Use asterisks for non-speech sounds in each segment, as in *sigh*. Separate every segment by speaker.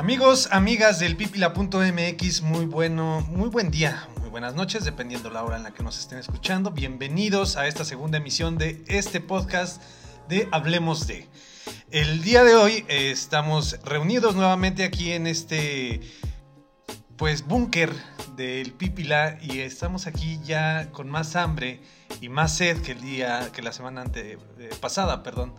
Speaker 1: Amigos, amigas del pipila.mx, muy bueno, muy buen día, muy buenas noches, dependiendo la hora en la que nos estén escuchando. Bienvenidos a esta segunda emisión de este podcast de Hablemos de. El día de hoy eh, estamos reunidos nuevamente aquí en este pues búnker del Pipila y estamos aquí ya con más hambre y más sed que el día que la semana ante, eh, pasada, perdón.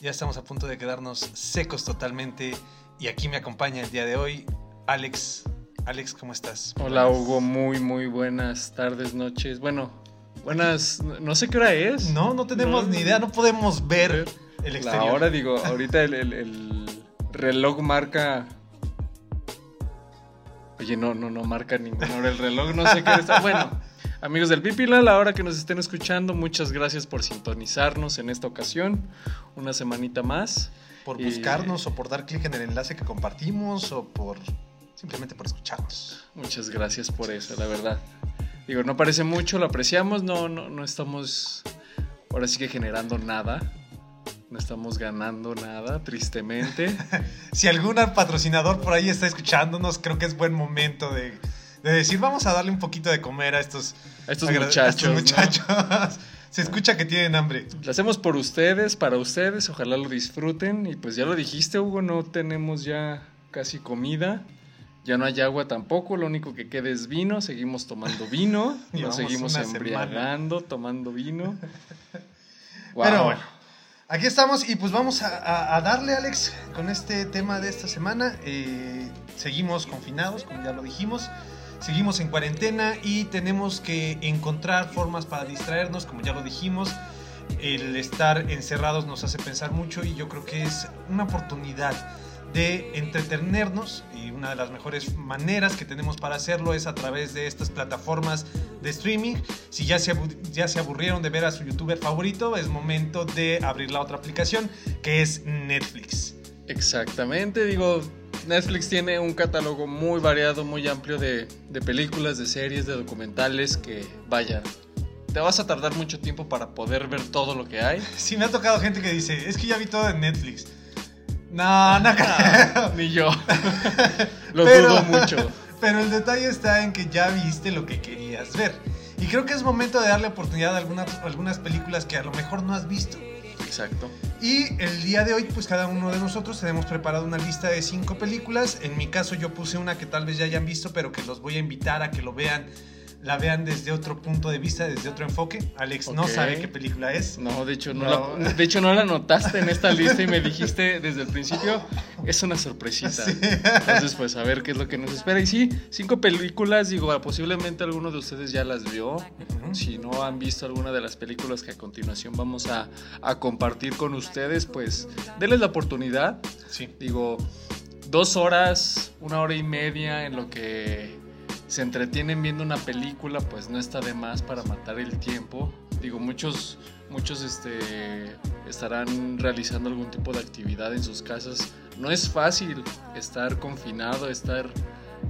Speaker 1: Ya estamos a punto de quedarnos secos totalmente y aquí me acompaña el día de hoy Alex. Alex, ¿cómo estás?
Speaker 2: Hola Hugo, muy muy buenas tardes, noches. Bueno, buenas, no sé qué hora es.
Speaker 1: No, no tenemos
Speaker 2: No,
Speaker 1: ni idea, no podemos ver el
Speaker 2: La
Speaker 1: exterior.
Speaker 2: hora, digo, ahorita el, el- el reloj marca... Oye, no, no, no marca ninguna hora el reloj, no sé qué está. Bueno, amigos del Pipila, la hora que nos estén escuchando, muchas gracias por sintonizarnos en esta ocasión. Una semanita más.
Speaker 1: Por
Speaker 2: y-
Speaker 1: buscarnos o por dar clic en el enlace que compartimos o por simplemente por escucharnos.
Speaker 2: Muchas gracias por eso, la verdad. Digo, no parece mucho, lo apreciamos, no, no, no estamos ahora sí que generando nada. No estamos ganando nada, tristemente. *laughs*
Speaker 1: Si algún patrocinador por ahí está escuchándonos, creo que es buen momento de, de decir, vamos a darle un poquito de comer a estos,
Speaker 2: A estos
Speaker 1: agra- a
Speaker 2: muchachos.
Speaker 1: estos
Speaker 2: ¿no?
Speaker 1: Se escucha que tienen hambre.
Speaker 2: Lo hacemos por ustedes, para ustedes, ojalá lo disfruten. Y pues ya lo dijiste, Hugo, no tenemos ya casi comida. Ya no hay agua tampoco, lo único que queda es vino. Seguimos tomando *laughs* vino, nos seguimos
Speaker 1: semana.
Speaker 2: embriagando, tomando vino. *laughs*
Speaker 1: Pero bueno, aquí estamos y pues vamos a, a- a darle, Alex, con este tema de esta semana. Eh, seguimos confinados, como ya lo dijimos. Seguimos en cuarentena y tenemos que encontrar formas para distraernos, como ya lo dijimos. El estar encerrados nos hace pensar mucho y yo creo que es una oportunidad de entretenernos y una de las mejores maneras que tenemos para hacerlo es a través de estas plataformas de streaming. Si ya se, ya se aburrieron de ver a su youtuber favorito, es momento de abrir la otra aplicación que es Netflix.
Speaker 2: Exactamente, digo, Netflix tiene un catálogo muy variado, muy amplio de, de películas, de series, de documentales que, vaya, te vas a tardar mucho tiempo para poder ver todo lo que hay. *laughs*
Speaker 1: Sí, me ha tocado gente que dice, es que ya vi todo en Netflix. No, no creo.
Speaker 2: Ni yo. *laughs* lo
Speaker 1: Pero-
Speaker 2: dudo mucho. *laughs*
Speaker 1: Pero el detalle está en que ya viste lo que querías ver. Y creo que es momento de darle oportunidad a algunas, algunas películas que a lo mejor no has visto.
Speaker 2: Exacto.
Speaker 1: Y el día de hoy, pues cada uno de nosotros tenemos preparado una lista de cinco películas. En mi caso, yo puse una que tal vez ya hayan visto, pero que los voy a invitar a que lo vean, la vean desde otro punto de vista, desde otro enfoque. Alex no
Speaker 2: Ok.
Speaker 1: sabe qué película es.
Speaker 2: No, de hecho no,
Speaker 1: No.
Speaker 2: La, de hecho no la notaste en esta lista y me dijiste desde el principio, es una sorpresita.
Speaker 1: Sí.
Speaker 2: Entonces, pues a ver qué es lo que nos espera. Y sí, cinco películas, digo, posiblemente alguno de ustedes ya las vio.
Speaker 1: Ujú.
Speaker 2: Si no han visto alguna de las películas que a continuación vamos a, a compartir con ustedes, pues denles la oportunidad.
Speaker 1: Sí.
Speaker 2: Digo, dos horas, una hora y media en lo que se entretienen viendo una película, pues no está de más para matar el tiempo. Digo, muchos, muchos este, estarán realizando algún tipo de actividad en sus casas. No es fácil estar confinado, estar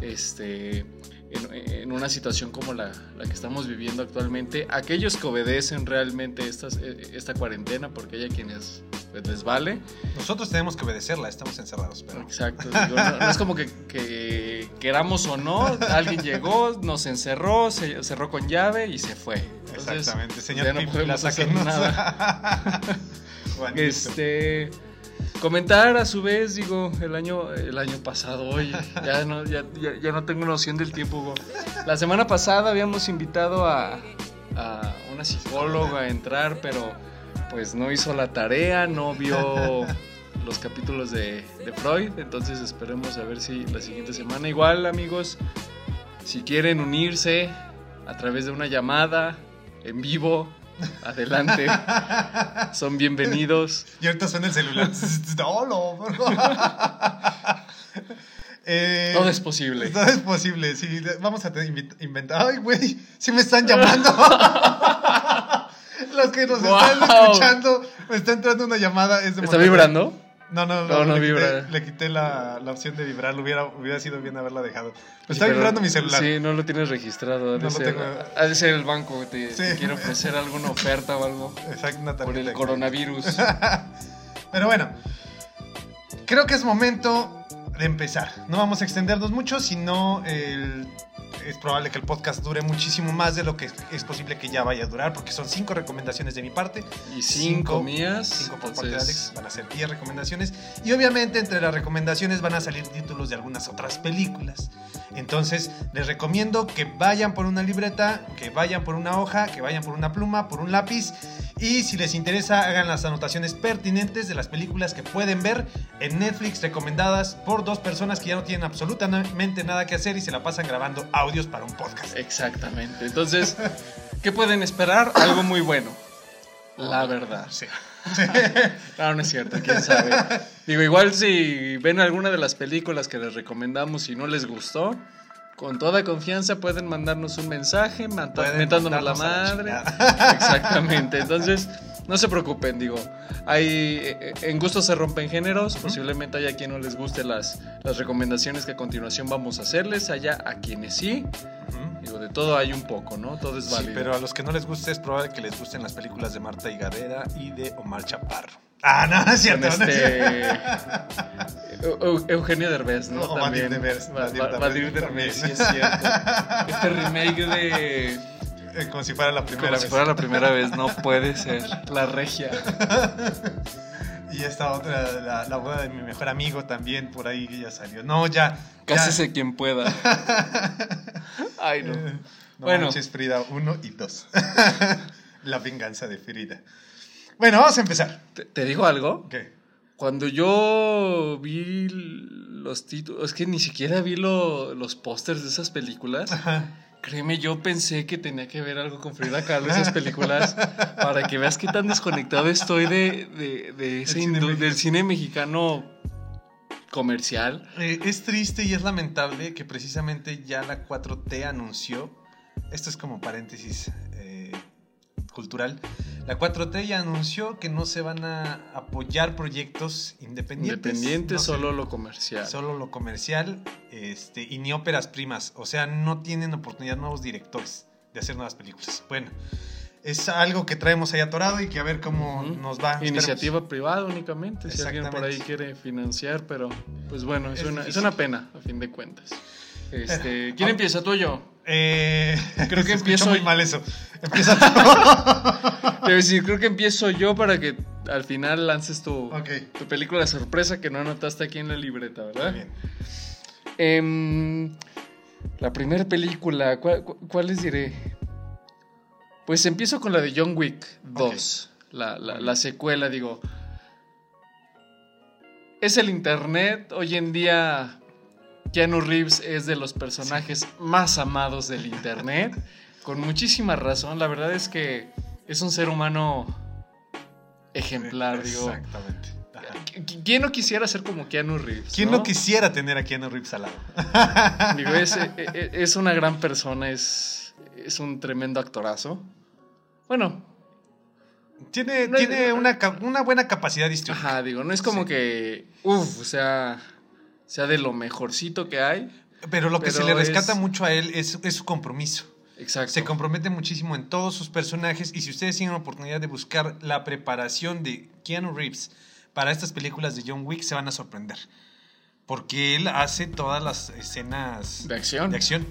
Speaker 2: este, en, una situación como la, la que estamos viviendo actualmente. Aquellos que obedecen realmente estas, eh, esta cuarentena, porque hay quienes les vale.
Speaker 1: Nosotros tenemos que obedecerla, estamos encerrados, pero...
Speaker 2: Exacto, digo, no, no es como que, que queramos o no, alguien llegó, nos encerró, se cerró con llave y se fue. Entonces,
Speaker 1: Exactamente, señor
Speaker 2: ya no podemos hacer nada. *laughs* *laughs* Este comentar a su vez, digo, el año el año pasado, hoy ya no ya, ya- ya no tengo noción del tiempo. Hugo. La semana pasada habíamos invitado a, a una psicóloga a entrar, pero pues no hizo la tarea, no vio *laughs* los capítulos de, de Freud, entonces esperemos a ver si la siguiente semana igual, amigos, si quieren unirse a través de una llamada en vivo, adelante. *laughs* Son bienvenidos.
Speaker 1: Y ahorita suena el celular. *laughs* Eh,
Speaker 2: Todo es posible.
Speaker 1: Todo es posible, sí. Vamos a inventar. Ay, güey, sí me están llamando. Los que nos están escuchando, me está entrando una llamada. Es de
Speaker 2: ¿Está
Speaker 1: Monterrey.
Speaker 2: vibrando?
Speaker 1: No, no,
Speaker 2: No, no
Speaker 1: le
Speaker 2: vibra.
Speaker 1: Quité, le quité la, la opción de vibrar. Hubiera, hubiera sido bien haberla dejado. Me
Speaker 2: Sí,
Speaker 1: está vibrando mi celular.
Speaker 2: Sí, no lo tienes registrado. Ha de,
Speaker 1: No lo tengo.
Speaker 2: ha de ser el banco que te,
Speaker 1: Sí.
Speaker 2: te quiere ofrecer alguna oferta o algo
Speaker 1: Exacto, una
Speaker 2: por el coronavirus. *laughs*
Speaker 1: Pero bueno, creo que es momento de empezar. No vamos a extendernos mucho, sino el es probable que el podcast dure muchísimo más de lo que es posible que ya vaya a durar, porque son cinco recomendaciones de mi parte.
Speaker 2: Y cinco, mías.
Speaker 1: Cinco por parte de Alex. Van a ser diez recomendaciones. Y obviamente entre las recomendaciones van a salir títulos de algunas otras películas. Entonces les recomiendo que vayan por una libreta, que vayan por una hoja, que vayan por una pluma, por un lápiz. Y si les interesa, hagan las anotaciones pertinentes de las películas que pueden ver en Netflix recomendadas por dos personas que ya no tienen absolutamente nada que hacer y se la pasan grabando audios para un podcast.
Speaker 2: Exactamente. Entonces, *laughs* ¿qué pueden esperar? Algo muy bueno. La verdad.
Speaker 1: Sí. *laughs*
Speaker 2: no, no es cierto, quién sabe. Digo, igual si ven alguna de las películas que les recomendamos y no les gustó, con toda confianza pueden mandarnos un mensaje mentándonos la madre. Exactamente. Entonces, no se preocupen, digo. Hay, eh, en gusto se rompen géneros. Posiblemente haya quien no les guste las, las recomendaciones que a continuación vamos a hacerles. Haya a quienes sí. Digo, de todo hay un poco, ¿no? Todo es válido.
Speaker 1: Sí, pero a los que no les guste es probable que les gusten las películas de Marta Higadera y de Omar Chaparro. Ah, no, es cierto.
Speaker 2: este... Eugenio Derbez, ¿no?
Speaker 1: O También. Derbez.
Speaker 2: Vadir Derbez, sí es *laughs* cierto. Este remake de...
Speaker 1: Eh, como si fuera la primera
Speaker 2: Como
Speaker 1: vez.
Speaker 2: si fuera la primera vez, no *laughs* puede ser. La regia.
Speaker 1: Y esta otra, la, la, boda de mi mejor amigo también, por ahí ya salió. No, ya.
Speaker 2: Cásese ya. quien pueda. *laughs* Ay, no.
Speaker 1: Eh, no bueno. Manches, Frida 1 y 2. la venganza de Frida. Bueno, vamos a empezar.
Speaker 2: ¿Te, te digo algo?
Speaker 1: ¿Qué?
Speaker 2: Cuando yo vi los títulos, es que ni siquiera vi lo, los pósters de esas películas.
Speaker 1: Ajá.
Speaker 2: Créeme, yo pensé que tenía que ver algo con Frida Kahlo esas *laughs* películas para que veas qué tan desconectado estoy de, de, de ese
Speaker 1: cine
Speaker 2: del cine mexicano comercial.
Speaker 1: Eh, es triste y es lamentable que precisamente ya la 4T anunció, esto es como paréntesis eh, cultural, la 4T ya anunció que no se van a apoyar proyectos independientes.
Speaker 2: Independiente,
Speaker 1: no
Speaker 2: solo lo comercial.
Speaker 1: Solo lo comercial este, y ni óperas primas. O sea, no tienen oportunidad nuevos directores de hacer nuevas películas. Bueno, es algo que traemos ahí atorado y que a ver cómo uh -huh. nos va.
Speaker 2: Iniciativa Esperemos. privada únicamente, si alguien por ahí quiere financiar, pero pues bueno, es, es, una, es una, pena a fin de cuentas. Este, ¿Quién empieza, tú o yo?
Speaker 1: Eh,
Speaker 2: creo *laughs* que empiezo
Speaker 1: muy mal eso. *laughs* Empieza tú.
Speaker 2: Debo decir, creo que empiezo yo para que al final lances tu,
Speaker 1: okay.
Speaker 2: tu película sorpresa que no anotaste aquí en la libreta, ¿verdad?
Speaker 1: Bien.
Speaker 2: Eh, la primera película, ¿cuál, ¿cuál, les diré? Pues empiezo con la de John Wick 2, okay. la, la, la secuela, digo. Es el internet, hoy en día Keanu Reeves es de los personajes más amados del internet, con muchísima razón. La verdad es que es un ser humano ejemplar, digo.
Speaker 1: Exactamente.
Speaker 2: ¿Quién no quisiera ser como Keanu Reeves?
Speaker 1: ¿Quién
Speaker 2: no,
Speaker 1: no quisiera tener a Keanu Reeves al lado? *laughs*
Speaker 2: Digo, es, es, una gran persona, es, es un tremendo actorazo. Bueno.
Speaker 1: Tiene, no tiene es, una, una, buena capacidad histórica.
Speaker 2: Ajá, digo, no es como sí. que. Uf, o sea sea de lo mejorcito que hay.
Speaker 1: Pero lo que
Speaker 2: pero
Speaker 1: se le rescata
Speaker 2: es...
Speaker 1: mucho a él es, es, su compromiso.
Speaker 2: Exacto.
Speaker 1: Se compromete muchísimo en todos sus personajes y si ustedes tienen la oportunidad de buscar la preparación de Keanu Reeves para estas películas de John Wick se van a sorprender. Porque él hace todas las escenas
Speaker 2: de acción.
Speaker 1: De acción.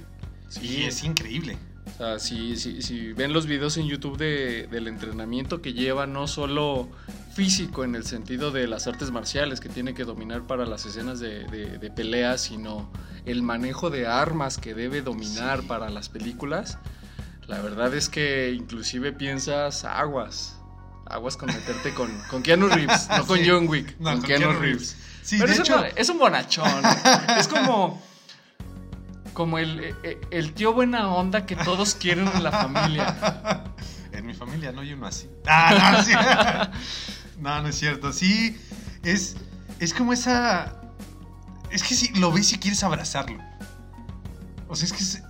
Speaker 2: Sí.
Speaker 1: Y es increíble.
Speaker 2: O sea, si, si, si, ven los videos en YouTube de, del entrenamiento que lleva, no solo físico en el sentido de las artes marciales que tiene que dominar para las escenas de, de, de pelea, sino el manejo de armas que debe dominar sí. para las películas, la verdad es que inclusive piensas aguas. Aguas con meterte con, con Keanu Reeves, no con sí. John Wick,
Speaker 1: no,
Speaker 2: con,
Speaker 1: con,
Speaker 2: Keanu,
Speaker 1: Keanu
Speaker 2: Reeves.
Speaker 1: Reeves. Sí,
Speaker 2: Pero es,
Speaker 1: hecho...
Speaker 2: un, es un bonachón. es como como el, el, tío buena onda que todos quieren en la familia. *laughs*
Speaker 1: En mi familia no hay uno así. Ah, no, sí. *laughs* no, no es cierto. Sí, es, es como esa... Es que si lo ves y quieres abrazarlo. O sea, es que es,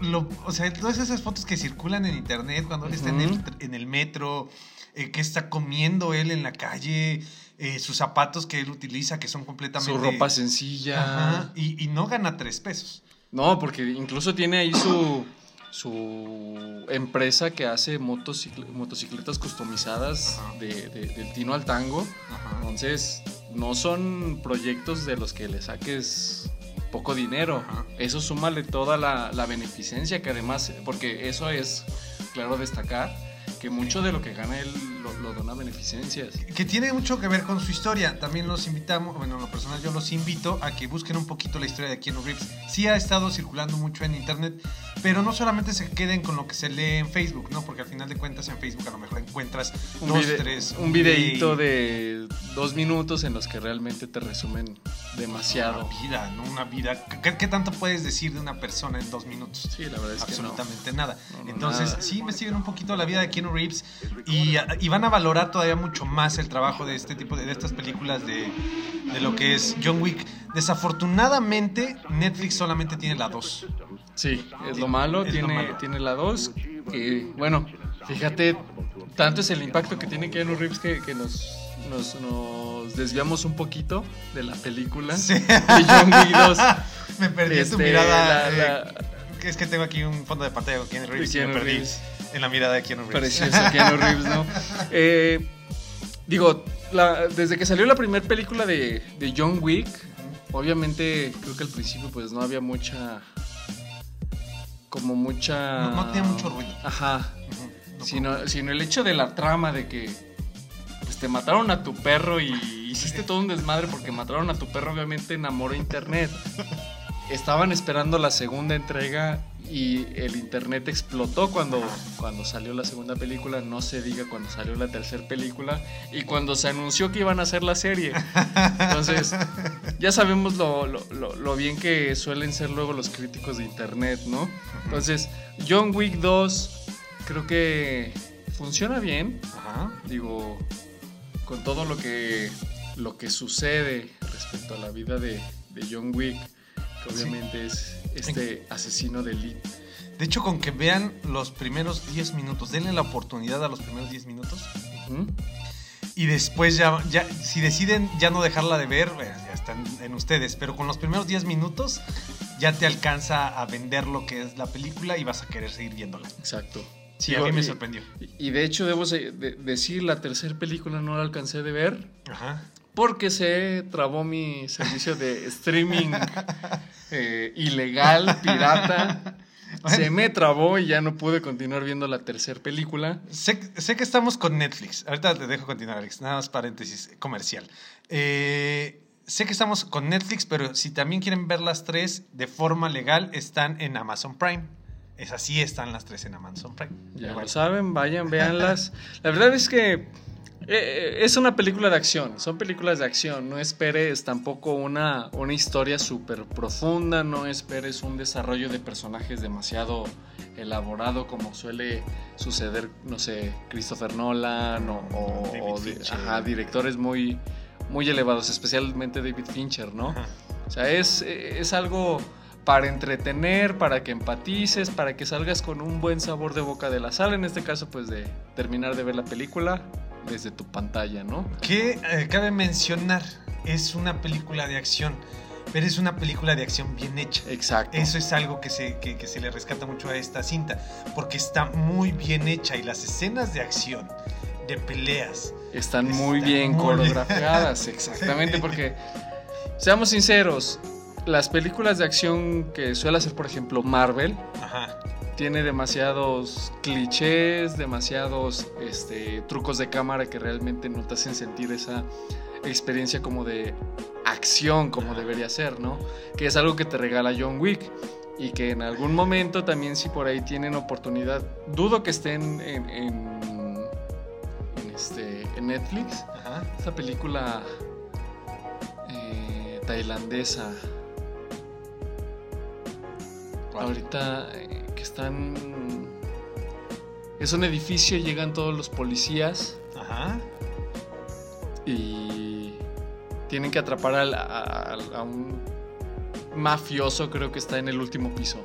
Speaker 1: lo, o sea, todas esas fotos que circulan en internet cuando él uh -huh. está en el, en el metro, eh, que está comiendo él en la calle, eh, sus zapatos que él utiliza, que son completamente...
Speaker 2: Su ropa sencilla.
Speaker 1: Ajá, y, y no gana tres pesos.
Speaker 2: No, porque incluso tiene ahí su, su empresa que hace motocicle, motocicletas customizadas de, de, del tino al tango.
Speaker 1: Ajá.
Speaker 2: Entonces, no son proyectos de los que le saques poco dinero.
Speaker 1: Ajá.
Speaker 2: Eso súmale toda la, la beneficencia que además, porque eso es claro destacar, que mucho de lo que gana él lo, lo dona a beneficencias.
Speaker 1: Que tiene mucho que ver con su historia. También los invitamos, bueno, en lo personal yo los invito a que busquen un poquito la historia de Keanu Reeves. Sí ha estado circulando mucho en internet, pero no solamente se queden con lo que se lee en Facebook, ¿no? Porque al final de cuentas en Facebook a lo mejor encuentras
Speaker 2: Un,
Speaker 1: dos,
Speaker 2: vide-
Speaker 1: tres...
Speaker 2: un videíto
Speaker 1: video.
Speaker 2: de dos minutos en los que realmente te resumen demasiado.
Speaker 1: Una vida, ¿no? Una vida. ¿Qué, qué tanto puedes decir de una persona en dos minutos?
Speaker 2: Sí, la verdad es que no.
Speaker 1: Absolutamente nada.
Speaker 2: No, no,
Speaker 1: Entonces,
Speaker 2: nada.
Speaker 1: sí investiguen un poquito la vida de Keanu Reeves y, y van a valorar todavía mucho más el trabajo de este tipo de, de estas películas de, de lo que es John Wick. Desafortunadamente, Netflix solamente tiene la 2.
Speaker 2: Sí, es lo malo,
Speaker 1: Es lo
Speaker 2: tiene,
Speaker 1: malo.
Speaker 2: tiene la 2. Que, bueno, fíjate, tanto es el impacto que tiene Keanu Reeves que, que nos, nos, nos desviamos un poquito de la película
Speaker 1: Sí.
Speaker 2: de John Wick 2. *laughs*
Speaker 1: Me perdí en tu
Speaker 2: Este,
Speaker 1: mirada.
Speaker 2: la-
Speaker 1: eh,
Speaker 2: la-
Speaker 1: es que tengo aquí un fondo de pantalla con Keanu Reeves
Speaker 2: Keanu
Speaker 1: me perdí
Speaker 2: Reeves.
Speaker 1: En la mirada de Keanu Reeves.
Speaker 2: Precioso, Keanu Reeves, ¿no? *laughs* Eh, digo, la- desde que salió la primera película de, de John Wick, obviamente creo que al principio pues no había mucha... Como mucha...
Speaker 1: No- no tenía mucho ruido.
Speaker 2: Ajá.
Speaker 1: No
Speaker 2: Sino, sino el hecho de la trama de que pues, te mataron a tu perro y hiciste todo un desmadre porque mataron a tu perro, obviamente enamoró internet. *laughs* Estaban esperando la segunda entrega y el internet explotó cuando, cuando salió la segunda película, no se diga cuando salió la tercera película y cuando se anunció que iban a hacer la serie. Entonces, ya sabemos lo, lo- lo- lo bien que suelen ser luego los críticos de internet, ¿no? Entonces, John Wick 2 creo que funciona bien,
Speaker 1: Ajá.
Speaker 2: digo, con todo lo que, lo que sucede respecto a la vida de, de John Wick, que
Speaker 1: Sí.
Speaker 2: obviamente es este asesino de elite.
Speaker 1: De hecho, con que vean los primeros 10 minutos, denle la oportunidad a los primeros 10 minutos y después ya, ya si deciden ya no dejarla de ver, ya están en ustedes, pero con los primeros 10 minutos ya te alcanza a vender lo que es la película y vas a querer seguir viéndola.
Speaker 2: Exacto.
Speaker 1: Sí,
Speaker 2: Digo,
Speaker 1: a mí me sorprendió.
Speaker 2: Y de hecho, debo de- decir, la tercera película no la alcancé de ver.
Speaker 1: Ajá.
Speaker 2: Porque se trabó mi servicio de streaming *laughs* eh, ilegal, pirata. Se me trabó y ya no pude continuar viendo la tercera película.
Speaker 1: Sé, sé que estamos con Netflix. Ahorita te dejo continuar, Alex. Nada más paréntesis comercial. Eh, sé que estamos con Netflix, pero si también quieren ver las tres de forma legal, están en Amazon Prime. Es así, están las tres en Amazon Prime.
Speaker 2: Ya
Speaker 1: Bueno,
Speaker 2: lo saben, vayan, *laughs* véanlas. La verdad es que eh, es una película de acción, son películas de acción. No esperes tampoco una, una historia súper profunda, no esperes un desarrollo de personajes demasiado elaborado como suele suceder, no sé, Christopher Nolan o, ajá, directores muy, muy elevados, especialmente David Fincher, ¿no?
Speaker 1: Ajá.
Speaker 2: O sea, es, es algo para entretener, para que empatices, para que salgas con un buen sabor de boca de la sala. En este caso, pues de terminar de ver la película desde tu pantalla, ¿no?
Speaker 1: Que eh, cabe mencionar, es una película de acción, pero es una película de acción bien hecha.
Speaker 2: Exacto.
Speaker 1: Eso es algo que se, que, que se le rescata mucho a esta cinta, porque está muy bien hecha y las escenas de acción, de peleas,
Speaker 2: Están muy
Speaker 1: Están
Speaker 2: bien
Speaker 1: muy
Speaker 2: coreografiadas, *laughs* exactamente, porque, seamos sinceros, las películas de acción que suele hacer, por ejemplo, Marvel,
Speaker 1: ajá,
Speaker 2: tiene demasiados clichés, demasiados este, trucos de cámara que realmente no te hacen sentir esa experiencia como de acción como debería ser, ¿no? Que es algo que te regala John Wick y que en algún momento también si por ahí tienen oportunidad, dudo que estén en, en, en este, en Netflix,
Speaker 1: ajá.
Speaker 2: esta película eh, tailandesa.
Speaker 1: ¿Cuál?
Speaker 2: Ahorita que están... Es un edificio, llegan todos los policías
Speaker 1: Ajá.
Speaker 2: y tienen que atrapar a, a- a un mafioso, creo que está en el último piso.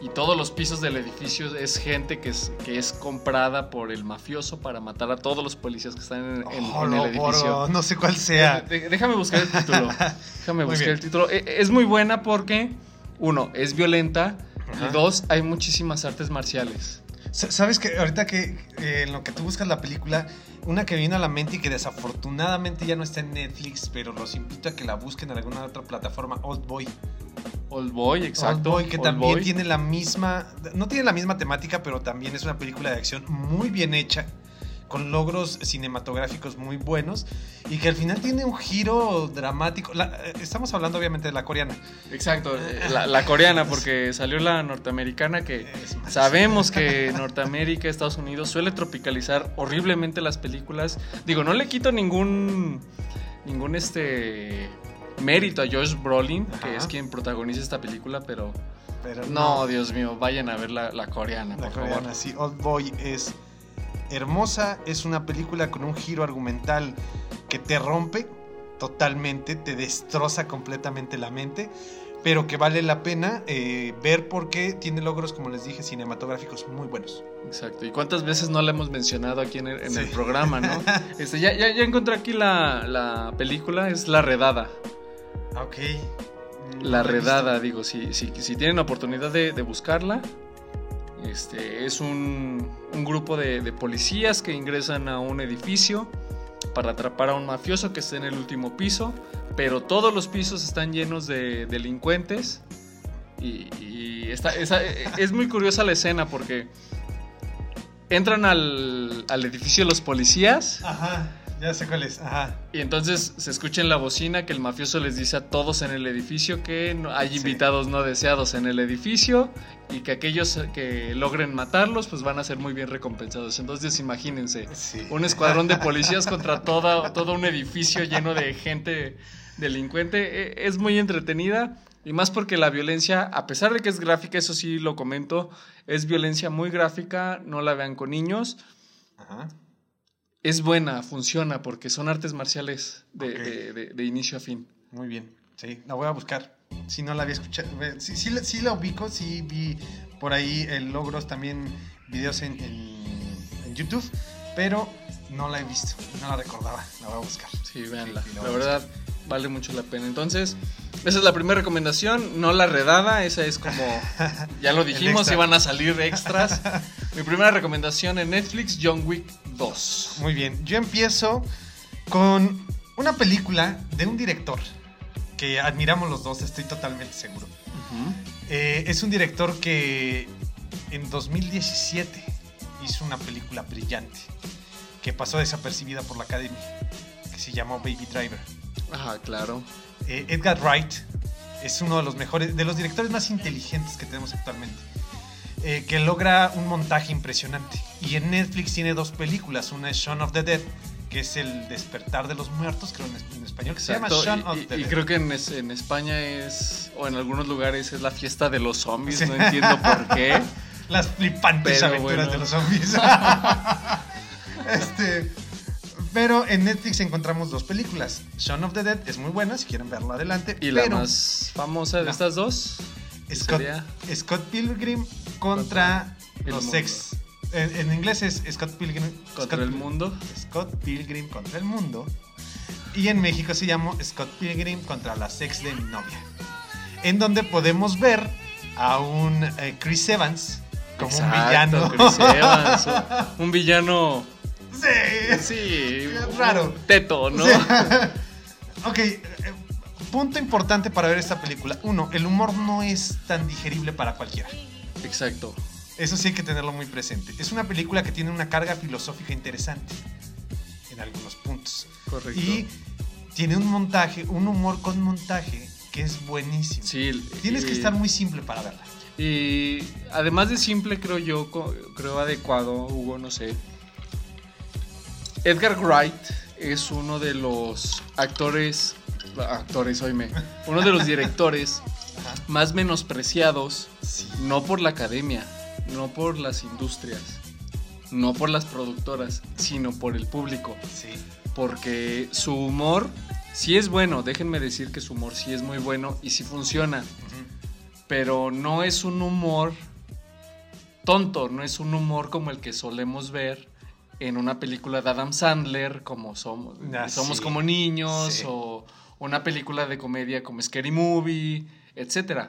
Speaker 2: Y todos los pisos del edificio es gente que es, que es comprada por el mafioso para matar a todos los policías que están en, en-
Speaker 1: Oh,
Speaker 2: en el edificio.
Speaker 1: no sé cuál sea.
Speaker 2: De- déjame buscar el título. *laughs* Déjame
Speaker 1: Muy
Speaker 2: buscar
Speaker 1: bien.
Speaker 2: el título. E- Es muy buena porque, uno, es violenta
Speaker 1: Ajá.
Speaker 2: y dos, hay muchísimas artes marciales.
Speaker 1: Sa- ¿Sabes que ahorita que eh, en lo que tú buscas la película, una que me vino a la mente y que desafortunadamente ya no está en Netflix, pero los invito a que la busquen en alguna otra plataforma, Old Boy.
Speaker 2: Old Boy, exacto.
Speaker 1: Old Boy, que
Speaker 2: Old
Speaker 1: también
Speaker 2: Boy.
Speaker 1: tiene la misma, no tiene la misma temática, pero también es una película de acción muy bien hecha, con logros cinematográficos muy buenos y que al final tiene un giro dramático. La- eh, estamos hablando obviamente de la coreana.
Speaker 2: Exacto, eh, la, la coreana, porque salió la norteamericana que sabemos que Norteamérica, Estados Unidos suele tropicalizar horriblemente las películas. Digo, no le quito ningún ningún este mérito a Josh Brolin, que es quien protagoniza esta película, pero
Speaker 1: Pero
Speaker 2: no, Dios mío, vayan a ver la, la coreana,
Speaker 1: La
Speaker 2: por
Speaker 1: coreana,
Speaker 2: favor.
Speaker 1: sí. Old Boy es hermosa, es una película con un giro argumental que te rompe totalmente, te destroza completamente la mente, pero que vale la pena eh, ver porque tiene logros, como les dije, cinematográficos muy buenos.
Speaker 2: Exacto. ¿Y cuántas veces no la hemos mencionado aquí en el, en el programa, no? *laughs* Este, ya, ya, ya encontré aquí la, la película, es La Redada.
Speaker 1: Ok.
Speaker 2: La redada, digo, si, si, si tienen oportunidad de, de buscarla, este, es un, grupo de, policías que ingresan a un edificio para atrapar a un mafioso que está en el último piso, pero todos los pisos están llenos de delincuentes. Y, está- esa- es muy curiosa la escena porque entran al, al edificio los policías
Speaker 1: Ajá, ya sé cuál es. Ajá.
Speaker 2: y entonces se escucha en la bocina que el mafioso les dice a todos en el edificio que hay
Speaker 1: Sí.
Speaker 2: invitados no deseados en el edificio y que aquellos que logren matarlos pues van a ser muy bien recompensados. Entonces imagínense,
Speaker 1: Sí.
Speaker 2: un escuadrón de policías contra toda, todo un edificio lleno de gente delincuente. E- Es muy entretenida y más porque la violencia, a pesar de que es gráfica, eso sí lo comento, es violencia muy gráfica, no la vean con niños.
Speaker 1: Ajá.
Speaker 2: Es buena, funciona, porque son artes marciales de, de- de- de inicio a fin.
Speaker 1: Muy bien, sí, la voy a buscar. Si no la había escuchado, sí, sí, la- sí la ubico, sí vi por ahí el logros también videos en, en- en YouTube, pero no la he visto, no la recordaba, la voy a buscar.
Speaker 2: Sí, véanla.
Speaker 1: Sí, la
Speaker 2: verdad, vale mucho la pena. Entonces, esa es la primera recomendación, no la redada, esa es como, *laughs* ya lo dijimos, iban a salir extras. *laughs* Mi primera recomendación en Netflix, John Wick 2.
Speaker 1: Muy bien, yo empiezo con una película de un director que admiramos los dos, estoy totalmente seguro. Eh, es un director que en 2017 hizo una película brillante que pasó desapercibida por la academia, que se llamó Baby Driver.
Speaker 2: Ajá, claro.
Speaker 1: Eh, Edgar Wright es uno de los mejores, de los directores más inteligentes que tenemos actualmente, eh, que logra un montaje impresionante. Y en Netflix tiene dos películas, una es Shaun of the Dead, que es el despertar de los muertos, creo en, en español, que
Speaker 2: Exacto,
Speaker 1: se llama Shaun
Speaker 2: y-
Speaker 1: of the
Speaker 2: y, y
Speaker 1: Dead.
Speaker 2: creo que en, es- en España es, o en algunos lugares es la fiesta de los zombies, no entiendo por qué. *laughs*
Speaker 1: Las flipantes
Speaker 2: Pero
Speaker 1: aventuras
Speaker 2: bueno.
Speaker 1: de los zombies. *laughs* este, pero en Netflix encontramos dos películas. Shaun of the Dead es muy buena, si quieren verla adelante.
Speaker 2: Y la más famosa de
Speaker 1: No.
Speaker 2: estas dos,
Speaker 1: Scott,
Speaker 2: sería
Speaker 1: Scott Pilgrim contra
Speaker 2: el
Speaker 1: los
Speaker 2: mundo.
Speaker 1: ex. En, en inglés es Scott Pilgrim
Speaker 2: contra
Speaker 1: Scott-
Speaker 2: el mundo.
Speaker 1: Scott Pilgrim contra el mundo. Y en México se llama Scott Pilgrim contra la ex de mi novia. En donde podemos ver a un eh, Chris Evans como un villano.
Speaker 2: Chris Evans, o- *laughs* un villano,
Speaker 1: sí.
Speaker 2: sí,
Speaker 1: Raro.
Speaker 2: un teto, ¿no? *laughs*
Speaker 1: Ok, eh, punto importante para ver esta película. Uno, el humor no es tan digerible para cualquiera.
Speaker 2: Exacto.
Speaker 1: Eso sí hay que tenerlo muy presente. Es una película que tiene una carga filosófica interesante en algunos puntos.
Speaker 2: Correcto.
Speaker 1: Y tiene un montaje, un humor con montaje que es buenísimo.
Speaker 2: Sí,
Speaker 1: Tienes que
Speaker 2: y-
Speaker 1: estar muy simple para verla.
Speaker 2: Y además de simple, creo yo, creo adecuado, Hugo, no sé. Edgar Wright es uno de los actores, actores, oíme, uno de los directores más menospreciados,
Speaker 1: Sí.
Speaker 2: no por la academia, no por las industrias, no por las productoras, sino por el público.
Speaker 1: Sí.
Speaker 2: Porque su humor sí es bueno, déjenme decir que su humor sí es muy bueno y sí funciona pero no es un humor tonto, no es un humor como el que solemos ver en una película de Adam Sandler, como somos,
Speaker 1: Ah,
Speaker 2: somos
Speaker 1: sí.
Speaker 2: como niños,
Speaker 1: Sí.
Speaker 2: o una película de comedia como Scary Movie, etc.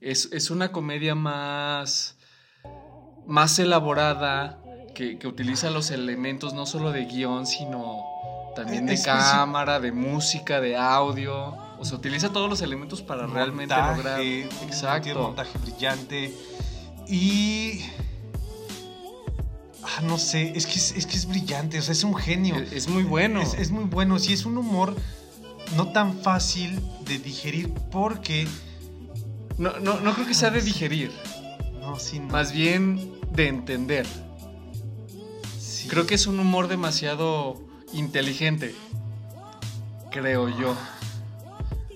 Speaker 2: Es, es una comedia más, más elaborada, que, que utiliza los elementos no solo de guion, sino también de
Speaker 1: Es-
Speaker 2: cámara, de música, de audio. O sea, utiliza todos los elementos para realmente lograr.
Speaker 1: Tiene un
Speaker 2: Exacto.
Speaker 1: montaje brillante. Y. Ah, no sé, es que es, es que es brillante, o sea, es un genio.
Speaker 2: Es, es muy bueno.
Speaker 1: Es, es muy bueno, sí, es un humor no tan fácil de digerir porque.
Speaker 2: No, no, no creo que sea de digerir,
Speaker 1: No, sí, no.
Speaker 2: más bien de entender.
Speaker 1: sí.
Speaker 2: Creo que es un humor demasiado inteligente. Creo yo.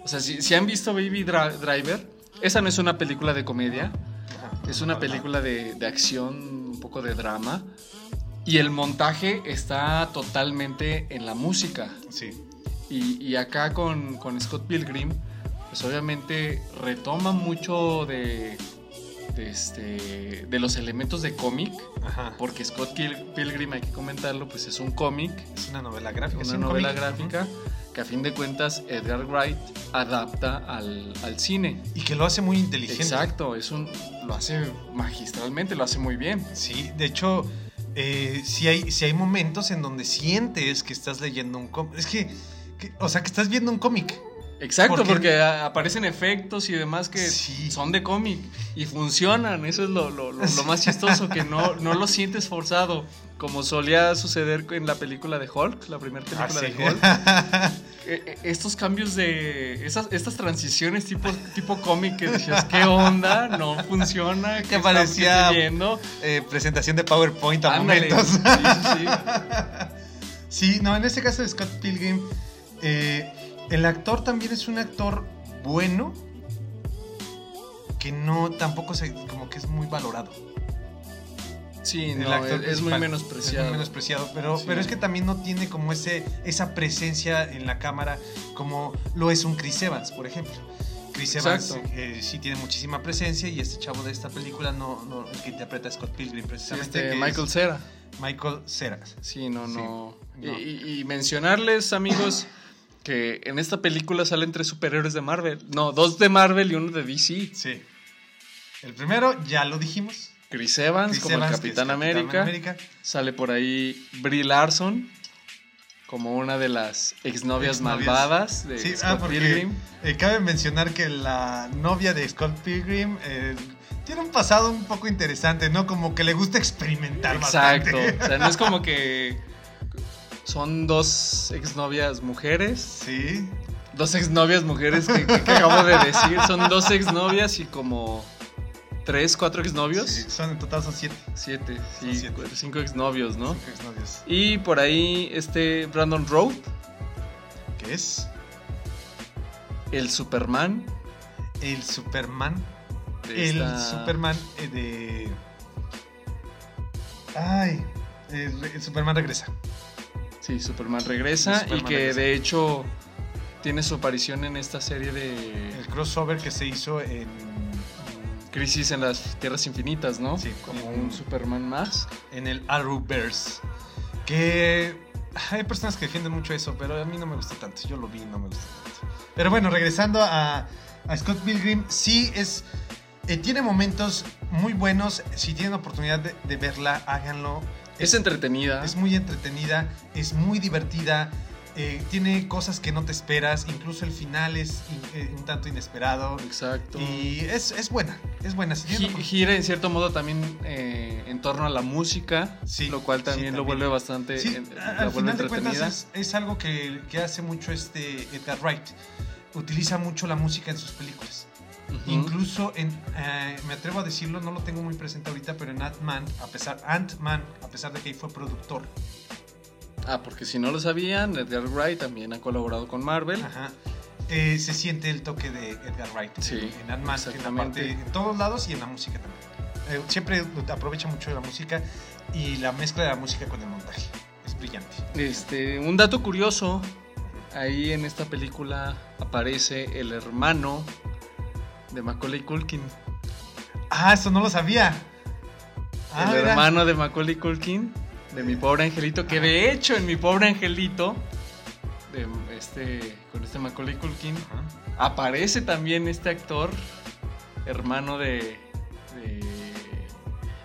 Speaker 2: O sea, si, si han visto Baby Dra- Driver, esa no es una película de comedia, es una película de, de acción, un poco de drama. Y el montaje está totalmente en la música.
Speaker 1: Sí.
Speaker 2: Y, y acá con, con Scott Pilgrim, pues obviamente retoma mucho de, de, este, de los elementos de cómic. Porque Scott Pil- Pilgrim, hay que comentarlo, pues es un cómic,
Speaker 1: Es una novela gráfica. es
Speaker 2: una
Speaker 1: un
Speaker 2: novela
Speaker 1: cómic.
Speaker 2: gráfica que a fin de cuentas Edgar Wright adapta al, al cine.
Speaker 1: Y que lo hace muy inteligente.
Speaker 2: Exacto, es un, lo hace magistralmente, lo hace muy bien.
Speaker 1: Sí, de hecho, eh, sí, hay, sí hay momentos en donde sientes que estás leyendo un cómic. Es que, que- o sea, que estás viendo un cómic.
Speaker 2: Exacto,
Speaker 1: Porque-
Speaker 2: aparecen efectos y demás que
Speaker 1: Sí.
Speaker 2: son de cómic y funcionan. Eso es lo, lo- lo- lo más chistoso, que no, *laughs* no lo sientes forzado, como solía suceder en la película de Hulk, la primera película
Speaker 1: Ah, sí.
Speaker 2: de Hulk. *laughs* Eh, eh, estos cambios de. Esas, estas transiciones tipo, tipo cómic que decías, ¿qué onda? No funciona. ¿Qué
Speaker 1: parecía-? Eh, presentación de PowerPoint a
Speaker 2: Ándale.
Speaker 1: momentos.
Speaker 2: Sí, sí, sí. *laughs*
Speaker 1: Sí, no, en este caso de Scott Pilgrim, eh, el actor también es un actor bueno que no tampoco se, como que es muy valorado.
Speaker 2: Sí, no,
Speaker 1: actor
Speaker 2: es, es muy menospreciado.
Speaker 1: Es muy menospreciado, pero,
Speaker 2: Sí.
Speaker 1: pero es que también no tiene como ese, esa presencia en la cámara como lo es un Chris Evans, por ejemplo. Chris Evans eh, sí tiene muchísima presencia y este chavo de esta película no, no el que interpreta a Scott Pilgrim
Speaker 2: Sí,
Speaker 1: precisamente
Speaker 2: este,
Speaker 1: que es
Speaker 2: Michael Cera.
Speaker 1: Michael Cera.
Speaker 2: Sí, no,
Speaker 1: Sí,
Speaker 2: no. y- y mencionarles, amigos, que en esta película salen tres superhéroes de Marvel. No, dos de Marvel y uno de DC.
Speaker 1: Sí. El primero ya lo dijimos.
Speaker 2: Chris Evans
Speaker 1: Chris
Speaker 2: como
Speaker 1: Evans,
Speaker 2: el Capitán América.
Speaker 1: América.
Speaker 2: Sale por ahí Brie Larson como una de las exnovias
Speaker 1: Exnovias.
Speaker 2: malvadas de
Speaker 1: Sí,
Speaker 2: Scott
Speaker 1: ah, porque
Speaker 2: Pilgrim.
Speaker 1: eh, cabe mencionar que la novia de Scott Pilgrim eh, tiene un pasado un poco interesante, ¿no? Como que le gusta experimentar
Speaker 2: Exacto.
Speaker 1: bastante.
Speaker 2: O sea, no es como *laughs* que son dos exnovias mujeres.
Speaker 1: Sí.
Speaker 2: Dos exnovias mujeres que, que- que acabo de decir. Son dos exnovias y como tres, cuatro exnovios.
Speaker 1: Sí, son en total son siete.
Speaker 2: Siete,
Speaker 1: Son
Speaker 2: sí,
Speaker 1: siete.
Speaker 2: cuatro, cinco exnovios, ¿no?
Speaker 1: Cinco exnovios.
Speaker 2: Y por ahí este Brandon Road,
Speaker 1: ¿Qué es?
Speaker 2: el Superman.
Speaker 1: El Superman.
Speaker 2: de
Speaker 1: El
Speaker 2: esta-
Speaker 1: Superman eh, de. Ay. El, el Superman regresa.
Speaker 2: Sí, Superman regresa
Speaker 1: Superman
Speaker 2: y que
Speaker 1: regresa.
Speaker 2: de hecho tiene su aparición en esta serie de
Speaker 1: El crossover que se hizo en.
Speaker 2: Crisis en las Tierras Infinitas, ¿no?
Speaker 1: Sí,
Speaker 2: como un Superman más.
Speaker 1: en el Arrowverse. Que hay personas que defienden mucho eso, pero a mí no me gusta tanto. Yo lo vi no me gusta tanto. Pero bueno, regresando a, a Scott Pilgrim, sí es. eh, tiene momentos muy buenos. Si tienen oportunidad de, de verla, háganlo.
Speaker 2: Es entretenida.
Speaker 1: Es muy entretenida, es muy divertida. Eh, tiene cosas que no te esperas. Incluso el final es in- eh, un tanto inesperado.
Speaker 2: Exacto.
Speaker 1: Y es, es buena, es buena. Si oportunidad-
Speaker 2: gira en cierto modo también eh, en torno a la música,
Speaker 1: Sí,
Speaker 2: lo cual
Speaker 1: sí,
Speaker 2: también lo
Speaker 1: también.
Speaker 2: vuelve bastante
Speaker 1: Sí,
Speaker 2: en- la
Speaker 1: al
Speaker 2: vuelve
Speaker 1: final de cuentas es, es algo que, que hace mucho este Edgar Wright. Utiliza mucho la música en sus películas.
Speaker 2: Ujú.
Speaker 1: Incluso en, eh, me atrevo a decirlo, no lo tengo muy presente ahorita, pero en Ant-Man, a pesar, Ant-Man, a pesar de que ahí fue productor,
Speaker 2: Ah, porque si no lo sabían, Edgar Wright también ha colaborado con Marvel.
Speaker 1: ajá, eh, se siente el toque de Edgar Wright
Speaker 2: Sí,
Speaker 1: en Ant-Man, en, la parte- en todos lados y en la música también. Eh, siempre aprovecha mucho la música y la mezcla de la música con el montaje. Es brillante.
Speaker 2: Este, un dato curioso, ahí en esta película aparece el hermano de Macaulay Culkin.
Speaker 1: Ah, eso no lo sabía. Ah,
Speaker 2: el
Speaker 1: mira.
Speaker 2: hermano de Macaulay Culkin, de mi pobre angelito, que de hecho en mi pobre angelito, de este, con este Macaulay Culkin,
Speaker 1: Ajá.
Speaker 2: aparece también este actor, hermano de, de,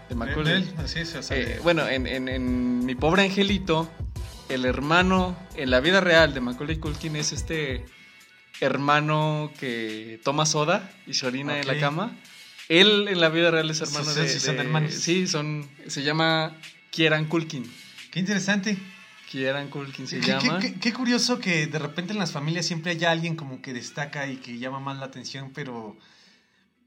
Speaker 2: de Macaulay.
Speaker 1: Él, así
Speaker 2: Eh,
Speaker 1: de-
Speaker 2: bueno, en, en- en Mi Pobre Angelito, el hermano en la vida real de Macaulay Culkin es este hermano que toma soda y se orina en la cama. Él en la vida real es hermano
Speaker 1: Sí,
Speaker 2: de,
Speaker 1: sí, son
Speaker 2: de-
Speaker 1: hermanos.
Speaker 2: Sí, son. Se llama Kieran Culkin.
Speaker 1: Qué interesante.
Speaker 2: Kieran Culkin se
Speaker 1: Qué,
Speaker 2: llama.
Speaker 1: qué- qué- qué curioso que de repente en las familias siempre haya alguien como que destaca y que llama más la atención, pero,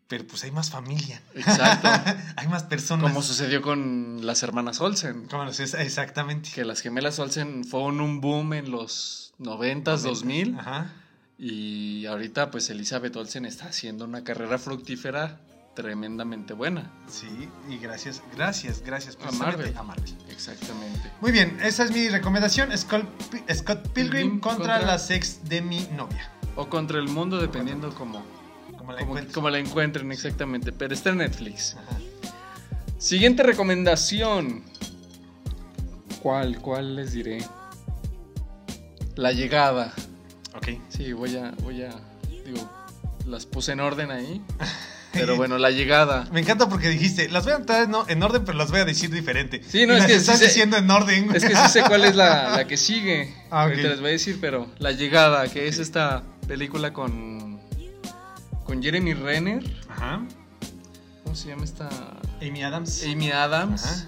Speaker 1: pero pues hay más familia.
Speaker 2: Exacto. *laughs*
Speaker 1: hay más personas.
Speaker 2: Como sucedió con las hermanas Olsen.
Speaker 1: Como los- exactamente.
Speaker 2: Que las gemelas Olsen fue un, un boom en los 90s, 2000.
Speaker 1: Ajá.
Speaker 2: Y ahorita pues Elizabeth Olsen está haciendo una carrera fructífera tremendamente buena.
Speaker 1: Sí, y gracias, gracias, gracias.
Speaker 2: A Marvel.
Speaker 1: a Marvel.
Speaker 2: Exactamente.
Speaker 1: Muy bien, esa es mi recomendación. Scott, Pi- Scott Pilgrim
Speaker 2: Pilgrim
Speaker 1: contra,
Speaker 2: contra-
Speaker 1: la sex de mi novia.
Speaker 2: O contra el mundo dependiendo como,
Speaker 1: Como la
Speaker 2: como,
Speaker 1: encuentres.
Speaker 2: como la encuentren exactamente. Pero está en Netflix.
Speaker 1: Ajá.
Speaker 2: Siguiente recomendación. ¿Cuál? ¿Cuál les diré? La llegada.
Speaker 1: Ok.
Speaker 2: Sí, voy a, voy a, digo, las puse en orden ahí. *laughs* Pero bueno, la llegada.
Speaker 1: Me encanta porque dijiste, las voy a entrar no, en orden, pero las voy a decir diferente.
Speaker 2: Sí, no,
Speaker 1: Y
Speaker 2: es
Speaker 1: las
Speaker 2: que sí
Speaker 1: estás
Speaker 2: sé-
Speaker 1: diciendo en orden. güey.
Speaker 2: Es que sí sé cuál es la, la que *laughs* sigue.
Speaker 1: Ah, ok.
Speaker 2: Ahorita les voy a decir, pero La Llegada, que es esta película con, con Jeremy Renner.
Speaker 1: Ajá.
Speaker 2: ¿Cómo se llama esta?
Speaker 1: Amy Adams.
Speaker 2: Amy Adams.
Speaker 1: Ajá.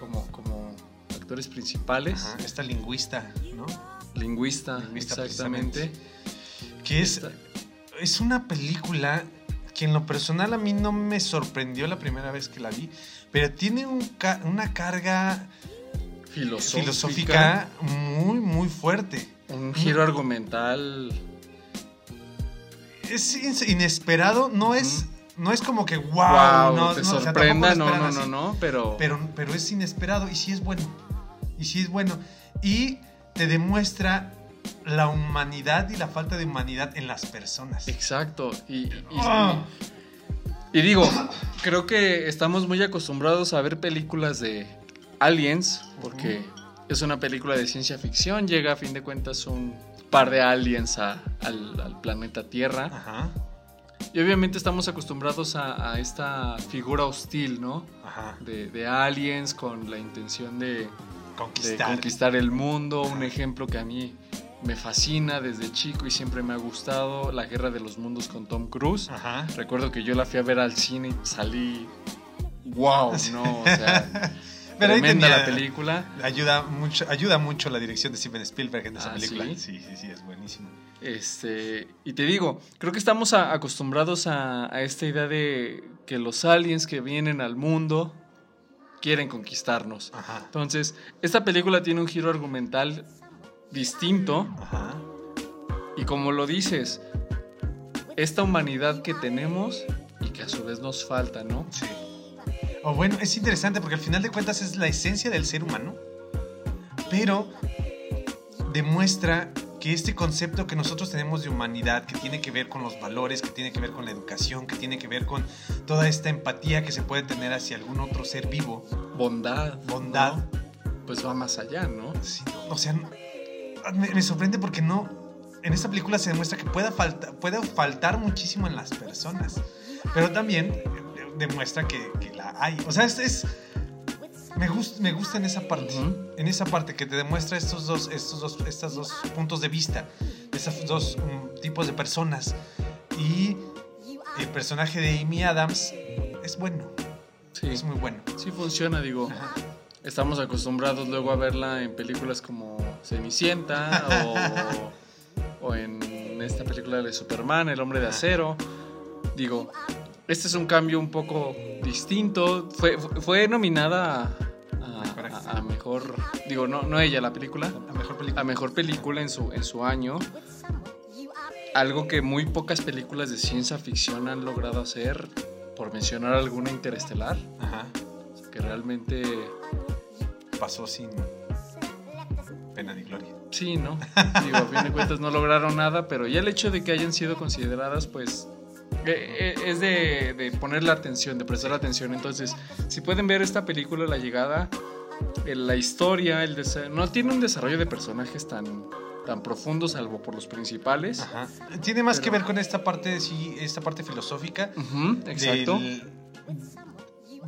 Speaker 2: Como, como actores principales.
Speaker 1: Ajá, Esta lingüista, ¿no?
Speaker 2: Lingüista,
Speaker 1: Lingüista,
Speaker 2: exactamente.
Speaker 1: Que es,
Speaker 2: Esta-
Speaker 1: es una película que en lo personal a mí no me sorprendió la primera vez que la vi, pero tiene un ca- una carga
Speaker 2: filosófica.
Speaker 1: filosófica muy, muy fuerte.
Speaker 2: Un giro argumental.
Speaker 1: Es in- inesperado, no es, no es como que wow,
Speaker 2: Wow,
Speaker 1: no,
Speaker 2: te
Speaker 1: no, o sea,
Speaker 2: sorprenda. no, no, no, no, pero.
Speaker 1: pero, pero es inesperado y sí es bueno. Y sí es bueno. Y te demuestra la humanidad y la falta de humanidad en las personas.
Speaker 2: Exacto. Y, y-
Speaker 1: Ah.
Speaker 2: y digo, creo que estamos muy acostumbrados a ver películas de aliens, porque es una película de ciencia ficción, llega a fin de cuentas un par de aliens a- al, al planeta Tierra.
Speaker 1: Ajá,
Speaker 2: Y obviamente estamos acostumbrados a, a esta figura hostil, ¿no?
Speaker 1: ajá.
Speaker 2: De, de aliens con la intención de, de
Speaker 1: Conquistar.
Speaker 2: conquistar el mundo. Un ejemplo que a mí me fascina desde chico y siempre me ha gustado, La Guerra de los Mundos con Tom Cruise.
Speaker 1: Ajá.
Speaker 2: Recuerdo que yo la fui a ver al cine y salí. ¡Wow! ¿no? O sea, *laughs*
Speaker 1: Pero ahí
Speaker 2: tremenda
Speaker 1: tenía-
Speaker 2: la película.
Speaker 1: Ayuda mucho, ayuda mucho la dirección de Steven Spielberg en esa
Speaker 2: Ah,
Speaker 1: película.
Speaker 2: ¿sí?
Speaker 1: ¿sí? sí, sí, es buenísimo.
Speaker 2: Este, y te digo, creo que estamos a- acostumbrados a, a esta idea de que los aliens que vienen al mundo quieren conquistarnos.
Speaker 1: Ajá.
Speaker 2: Entonces, esta película tiene un giro argumental distinto
Speaker 1: Ajá.
Speaker 2: y como lo dices, esta humanidad que tenemos y que a su vez nos falta, ¿no?
Speaker 1: Sí. O bueno, es interesante porque al final de cuentas es la esencia del ser humano, pero demuestra que este concepto que nosotros tenemos de humanidad, que tiene que ver con los valores, que tiene que ver con la educación, que tiene que ver con toda esta empatía que se puede tener hacia algún otro ser vivo,
Speaker 2: Bondad.
Speaker 1: bondad,
Speaker 2: ¿no? Pues va más allá, ¿no?
Speaker 1: sí, o sea, me, me sorprende porque no, en esta película se demuestra que puede, falta, puede faltar muchísimo en las personas, pero también eh, demuestra que, que la hay. O sea, es, es- me, gusta, me gusta en esa parte, en esa parte que te demuestra estos dos, estos dos, estos dos puntos de vista, de esos dos mm, tipos de personas. Y el personaje de Amy Adams es bueno,
Speaker 2: Sí,
Speaker 1: es muy bueno.
Speaker 2: sí funciona, digo.
Speaker 1: Ajá.
Speaker 2: Estamos acostumbrados luego a verla en películas como Cenicienta o, o en esta película de Superman, El Hombre de Acero. Digo, este es un cambio un poco distinto. Fue, fue nominada a,
Speaker 1: Mejor
Speaker 2: a-
Speaker 1: actriz.
Speaker 2: a mejor, digo, no, no ella, la película,
Speaker 1: La mejor película.
Speaker 2: a mejor película en su, en su año. Algo que muy pocas películas de ciencia ficción han logrado hacer, por mencionar alguna interestelar,
Speaker 1: Ajá.
Speaker 2: que realmente
Speaker 1: Pasó sin pena ni gloria.
Speaker 2: Sí, ¿no? Digo, a fin de cuentas no lograron nada, pero ya el hecho de que hayan sido consideradas, pues, eh, eh, es de, de poner la atención, de prestar atención. Entonces, si pueden ver esta película, La Llegada, eh, la historia, el no tiene un desarrollo de personajes tan, tan profundo, salvo por los principales.
Speaker 1: Ajá. Tiene más que ver con esta parte, sí, esta parte filosófica.
Speaker 2: Ujú, exacto.
Speaker 1: del-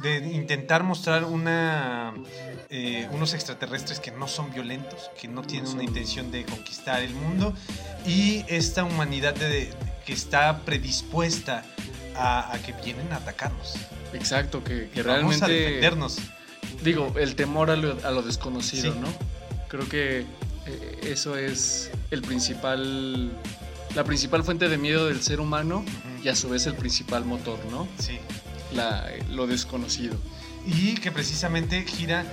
Speaker 1: de intentar mostrar una eh, unos extraterrestres que no son violentos, que no tienen una intención de conquistar el mundo y esta humanidad de- que está predispuesta a, a que vienen a atacarnos.
Speaker 2: Exacto, que, que
Speaker 1: Vamos a
Speaker 2: realmente.
Speaker 1: defendernos.
Speaker 2: Digo, el temor a lo, a lo desconocido,
Speaker 1: Sí.
Speaker 2: ¿no? Creo que eh, eso es el principal. La principal fuente de miedo del ser humano y a su vez el principal motor, ¿no?
Speaker 1: Sí.
Speaker 2: La, lo desconocido.
Speaker 1: Y que precisamente gira,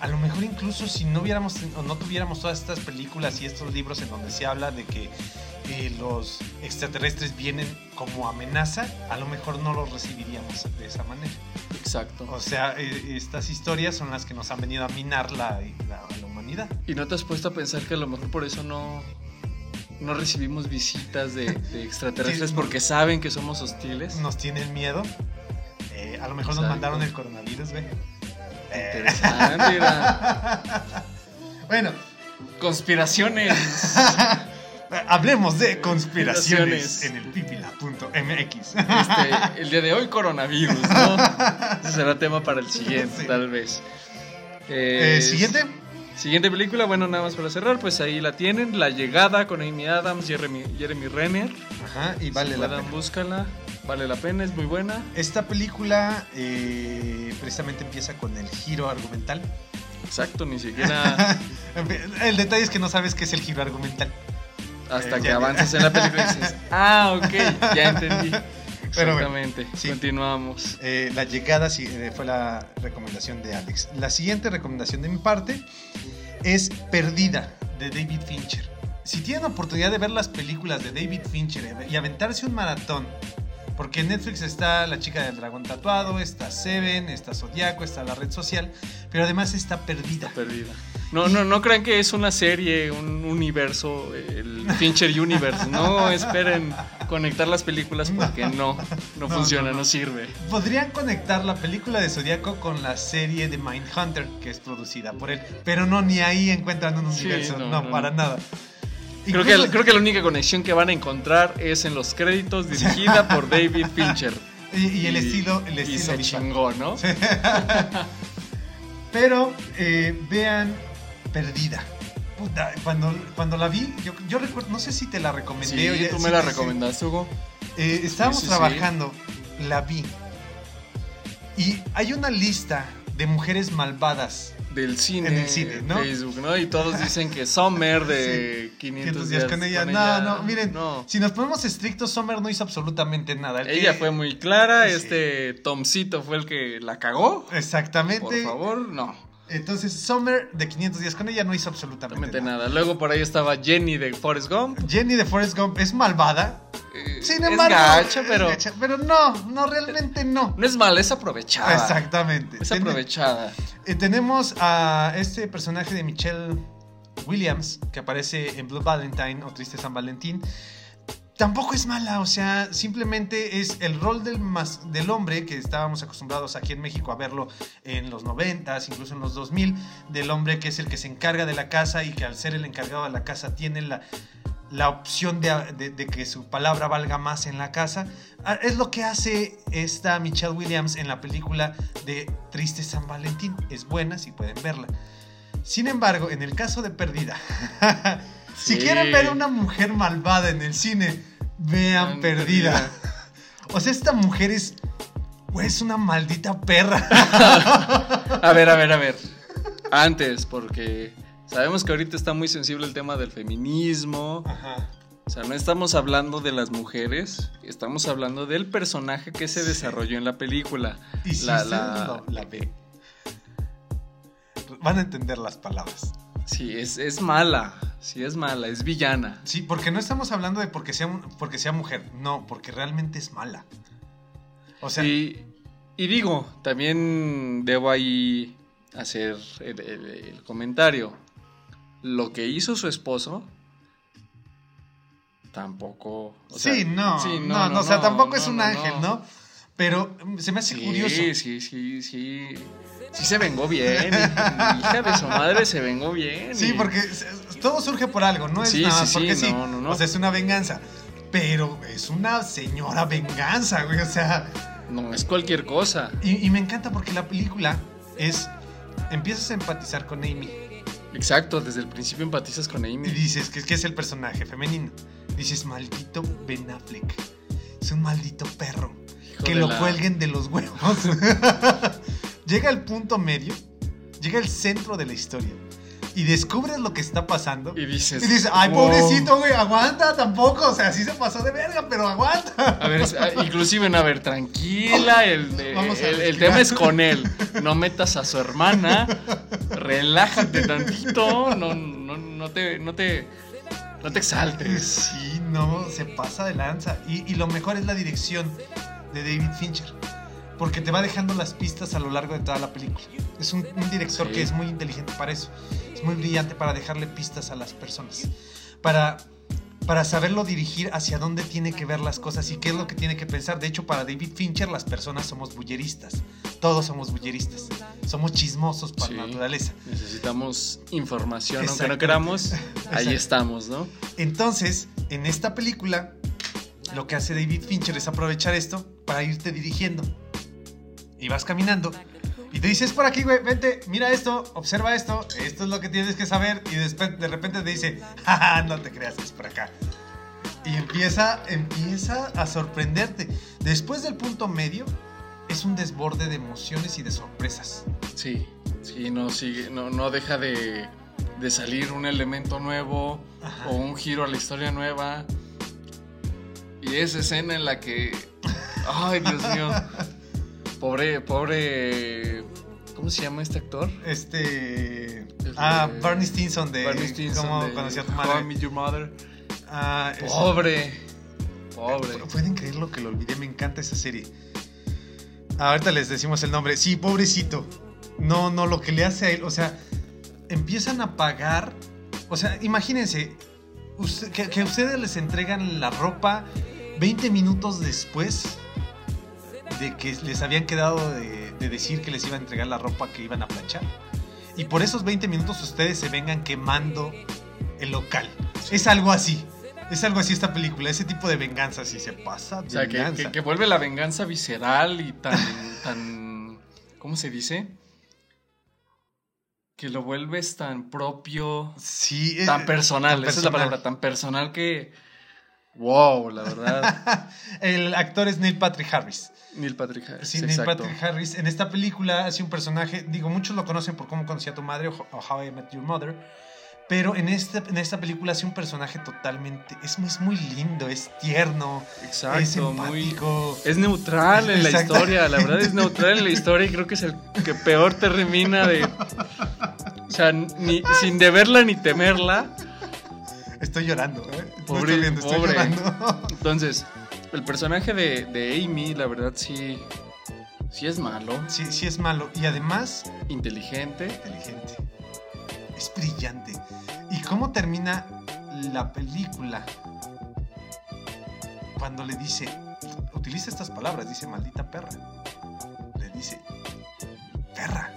Speaker 1: a lo mejor incluso si no hubiéramos o no tuviéramos todas estas películas y estos libros en donde se habla de que eh, los extraterrestres vienen como amenaza, a lo mejor no los recibiríamos de esa manera.
Speaker 2: Exacto.
Speaker 1: O sea, eh, estas historias son las que nos han venido a minar la, la- la humanidad.
Speaker 2: ¿Y no te has puesto a pensar que a lo mejor por eso no, no recibimos visitas de, de extraterrestres
Speaker 1: Sí.
Speaker 2: porque saben que somos hostiles?
Speaker 1: Nos tienen miedo. Eh, a lo mejor nos mandaron el coronavirus, güey.
Speaker 2: Interesante, *laughs*
Speaker 1: bueno,
Speaker 2: Conspiraciones. *laughs*
Speaker 1: hablemos de conspiraciones en el pipila.mx.
Speaker 2: Este, *laughs* el día de hoy, coronavirus, ¿no? Ese será tema para el siguiente,
Speaker 1: Sí.
Speaker 2: tal vez.
Speaker 1: Eh, Siguiente.
Speaker 2: Siguiente película, bueno, nada más para cerrar, pues ahí la tienen. La llegada con Amy Adams, Jeremy, Jeremy Renner.
Speaker 1: Ajá, y vale
Speaker 2: Si
Speaker 1: la
Speaker 2: puedan,
Speaker 1: pena.
Speaker 2: búscala. Vale la pena, es muy buena.
Speaker 1: Esta película eh, precisamente empieza con el giro argumental.
Speaker 2: Exacto, ni *laughs* siquiera
Speaker 1: el detalle es que no sabes qué es el giro argumental.
Speaker 2: hasta
Speaker 1: Eh,
Speaker 2: que avanzas en la película y dices, *laughs* ah, ok, ya entendí.
Speaker 1: Pero bueno,
Speaker 2: Exactamente,
Speaker 1: sí.
Speaker 2: continuamos.
Speaker 1: Eh, la llegada sí, eh, fue la recomendación de Alex. La siguiente recomendación de mi parte es Perdida de David Fincher. Si tienen oportunidad de ver las películas de David Fincher y aventarse un maratón, porque en Netflix está La chica del dragón tatuado, está Seven, está Zodiaco, está la red social, pero además está Perdida.
Speaker 2: Perdida. No, no, no crean que es una serie, un universo, el Fincher Universe. No *laughs* esperen conectar las películas porque no, no,
Speaker 1: No,
Speaker 2: funciona,
Speaker 1: no,
Speaker 2: sirve.
Speaker 1: Podrían conectar la película de Zodiaco con la serie de Mindhunter, que es producida por él, pero no, ni ahí encuentran un universo,
Speaker 2: no,
Speaker 1: para nada.
Speaker 2: Creo que, creo que la única conexión que van a encontrar es en los créditos dirigida por *laughs* David Fincher.
Speaker 1: Y, y el estilo, el
Speaker 2: y
Speaker 1: estilo
Speaker 2: se
Speaker 1: visual.
Speaker 2: chingó, ¿no? *laughs*
Speaker 1: Pero eh, vean Perdida. Puta, cuando, cuando la vi, yo, yo recuerdo, no sé si te la recomendé.
Speaker 2: Sí, tú me la
Speaker 1: sí,
Speaker 2: recomendaste, Hugo.
Speaker 1: Eh, estábamos trabajando, la vi. Y hay una lista de mujeres malvadas.
Speaker 2: Del cine,
Speaker 1: En el cine, ¿no?
Speaker 2: Facebook, ¿no? Y todos dicen que Summer de *laughs* 500 días,
Speaker 1: con ella. no, no, miren,
Speaker 2: no.
Speaker 1: si nos ponemos estrictos, Sommer no hizo absolutamente nada. El que-
Speaker 2: Ella fue muy clara,
Speaker 1: Sí.
Speaker 2: este Tomcito fue el que la cagó.
Speaker 1: Exactamente.
Speaker 2: Por favor, no,
Speaker 1: Entonces, Sommer de 500 días con ella no hizo absolutamente nada.
Speaker 2: nada. Luego por ahí estaba Jenny de Forrest Gump.
Speaker 1: Jenny de Forrest Gump es malvada.
Speaker 2: Eh,
Speaker 1: Sin
Speaker 2: es
Speaker 1: embargo, es
Speaker 2: pero
Speaker 1: gacha, pero no, no, realmente no.
Speaker 2: no es mala, es aprovechada.
Speaker 1: Exactamente.
Speaker 2: Es
Speaker 1: Ten-
Speaker 2: aprovechada.
Speaker 1: eh, tenemos a este personaje de Michelle Williams que aparece en Blue Valentine o Triste San Valentín. Tampoco es mala, o sea, simplemente es el rol del, del hombre que estábamos acostumbrados aquí en México a verlo en los 90s, incluso en los 2000, del hombre que es el que se encarga de la casa y que al ser el encargado de la casa tiene la, la opción de, de- de que su palabra valga más en la casa. Ah, Es lo que hace esta Michelle Williams en la película de Triste San Valentín. Es buena si pueden verla. Sin embargo, en el caso de Perdida, *laughs* si quieren ver a una mujer malvada en el cine, vean Perdida.
Speaker 2: Perdida. *laughs*
Speaker 1: O sea, esta mujer es, güey, es una maldita perra. *laughs*
Speaker 2: A ver, a ver, a ver. *laughs* Antes, porque sabemos que ahorita está muy sensible el tema del feminismo.
Speaker 1: Ajá.
Speaker 2: O sea, no estamos hablando de las mujeres, estamos hablando del personaje que se
Speaker 1: Sí.
Speaker 2: desarrolló en la película.
Speaker 1: Y si
Speaker 2: La-
Speaker 1: ven, van a entender las palabras.
Speaker 2: Sí, es, es mala, sí es mala, es villana.
Speaker 1: Sí, porque no estamos hablando de porque sea, un- porque sea mujer, no, porque realmente es mala. O sea,
Speaker 2: y, y digo, también debo ahí hacer el, el- el comentario. Lo que hizo su esposo tampoco. o sea,
Speaker 1: sí, no,
Speaker 2: sí,
Speaker 1: no, no, o sea, tampoco es
Speaker 2: no,
Speaker 1: un
Speaker 2: no,
Speaker 1: ángel,
Speaker 2: no.
Speaker 1: ¿no? Pero mm, se me hace
Speaker 2: Sí,
Speaker 1: curioso.
Speaker 2: sí, sí, sí. Sí se vengó bien. hija de su madre se vengó bien.
Speaker 1: Sí,
Speaker 2: y-
Speaker 1: porque todo surge por algo, no es
Speaker 2: Sí,
Speaker 1: nada
Speaker 2: sí, sí,
Speaker 1: porque sí.
Speaker 2: no, no, no.
Speaker 1: O sea, es una venganza. Pero es una señora venganza, güey. O sea,
Speaker 2: no es cualquier cosa.
Speaker 1: Y, y me encanta porque la película es. Empiezas a empatizar con Amy.
Speaker 2: Exacto, desde el principio empatizas con
Speaker 1: Y
Speaker 2: Amy.
Speaker 1: dices que, que es el personaje femenino. Dices, maldito Ben Affleck. Es un maldito perro.
Speaker 2: Hijo
Speaker 1: que lo
Speaker 2: la-
Speaker 1: cuelguen de los huevos. *laughs* llega al punto medio, llega al centro de la historia y descubres lo que está pasando.
Speaker 2: Y dices.
Speaker 1: Y dices, ay,
Speaker 2: "Wow".
Speaker 1: pobrecito, güey, aguanta tampoco. O sea, sí se pasó de verga, pero aguanta.
Speaker 2: A ver, ah, inclusive, a ver, tranquila, *laughs* el,
Speaker 1: a
Speaker 2: el- el tema es con él. No metas a su hermana, *laughs* relájate tantito, no, no, no te, no te, no te exaltes.
Speaker 1: Sí, no, se pasa de lanza. Y, y lo mejor es la dirección de David Fincher. Porque te va dejando las pistas a lo largo de toda la película. Es un, un director
Speaker 2: Sí.
Speaker 1: que es muy inteligente para eso. Es muy brillante para dejarle pistas a las personas. Para, para saberlo dirigir hacia dónde tiene que ver las cosas y qué es lo que tiene que pensar. De hecho, para David Fincher las personas somos bulleristas. Todos somos bulleristas. Somos chismosos por
Speaker 2: Sí.
Speaker 1: naturaleza.
Speaker 2: Necesitamos información, aunque no queramos, *laughs* ahí estamos, ¿no?
Speaker 1: Entonces, en esta película, lo que hace David Fincher es aprovechar esto para irte dirigiendo. Y vas caminando. Y te dices por aquí, güey, vente, mira esto, observa esto, esto es lo que tienes que saber. Y después, de repente te dice, *laughs* jaja, no te creas, es por acá. Y empieza, empieza a sorprenderte. Después del punto medio, es un desborde de emociones y de sorpresas.
Speaker 2: Sí, sí, no sigue, no, no deja de, de salir un elemento nuevo
Speaker 1: Ajá.
Speaker 2: o un giro a la historia nueva. Y esa escena en la que. Ay, Dios mío. *laughs* Pobre, pobre. ¿Cómo se llama este actor?
Speaker 1: Este.
Speaker 2: El
Speaker 1: Ah,
Speaker 2: de-
Speaker 1: Barney Stinson de
Speaker 2: Barney Stinson
Speaker 1: ¿Cómo
Speaker 2: de
Speaker 1: conocí a tu
Speaker 2: How I
Speaker 1: madre?
Speaker 2: Your Mother.
Speaker 1: Ah,
Speaker 2: Pobre. Pobre.
Speaker 1: Pueden creer lo que lo olvidé, me encanta esa serie. Ahorita les decimos el nombre. Sí, pobrecito. No, no, lo que le hace a él, o sea, empiezan a pagar. O sea, imagínense, usted- que, que ustedes les entregan la ropa 20 minutos después de que les habían quedado de, de decir que les iba a entregar la ropa que iban a planchar. Y por esos 20 minutos ustedes se vengan quemando el local. Es algo así. Es algo así esta película, ese tipo de venganza, si se pasa.
Speaker 2: O sea, que, que- que vuelve la venganza visceral y tan, *laughs* tan, ¿cómo se dice? Que lo vuelves tan propio,
Speaker 1: Sí,
Speaker 2: tan personal,
Speaker 1: tan
Speaker 2: esa es la
Speaker 1: personal.
Speaker 2: palabra, tan personal que, wow, la verdad. *laughs*
Speaker 1: El actor es Neil Patrick Harris.
Speaker 2: Neil Patrick Harris,
Speaker 1: Sí, Neil
Speaker 2: exacto.
Speaker 1: Patrick Harris. En esta película hace un personaje, digo, muchos lo conocen por cómo conocí a tu madre o How I Met Your Mother. Pero en, este, en esta película hace un personaje totalmente. Es, es muy lindo, es tierno, es
Speaker 2: Exacto, muy...
Speaker 1: empático.
Speaker 2: Es neutral en la historia, la verdad es neutral en la *laughs* historia y creo que es el que peor termina de... O sea, ni, sin deberla ni temerla.
Speaker 1: Estoy llorando, ¿eh?
Speaker 2: Pobre-
Speaker 1: estoy viendo, estoy
Speaker 2: pobre.
Speaker 1: llorando. *laughs*
Speaker 2: Entonces, el personaje de, de Amy, la verdad sí, sí es malo,
Speaker 1: sí, sí es malo. Y además,
Speaker 2: inteligente.
Speaker 1: inteligente. Es brillante. ¿Y cómo termina la película? Cuando le dice, utiliza estas palabras, dice maldita perra. Le dice, perra.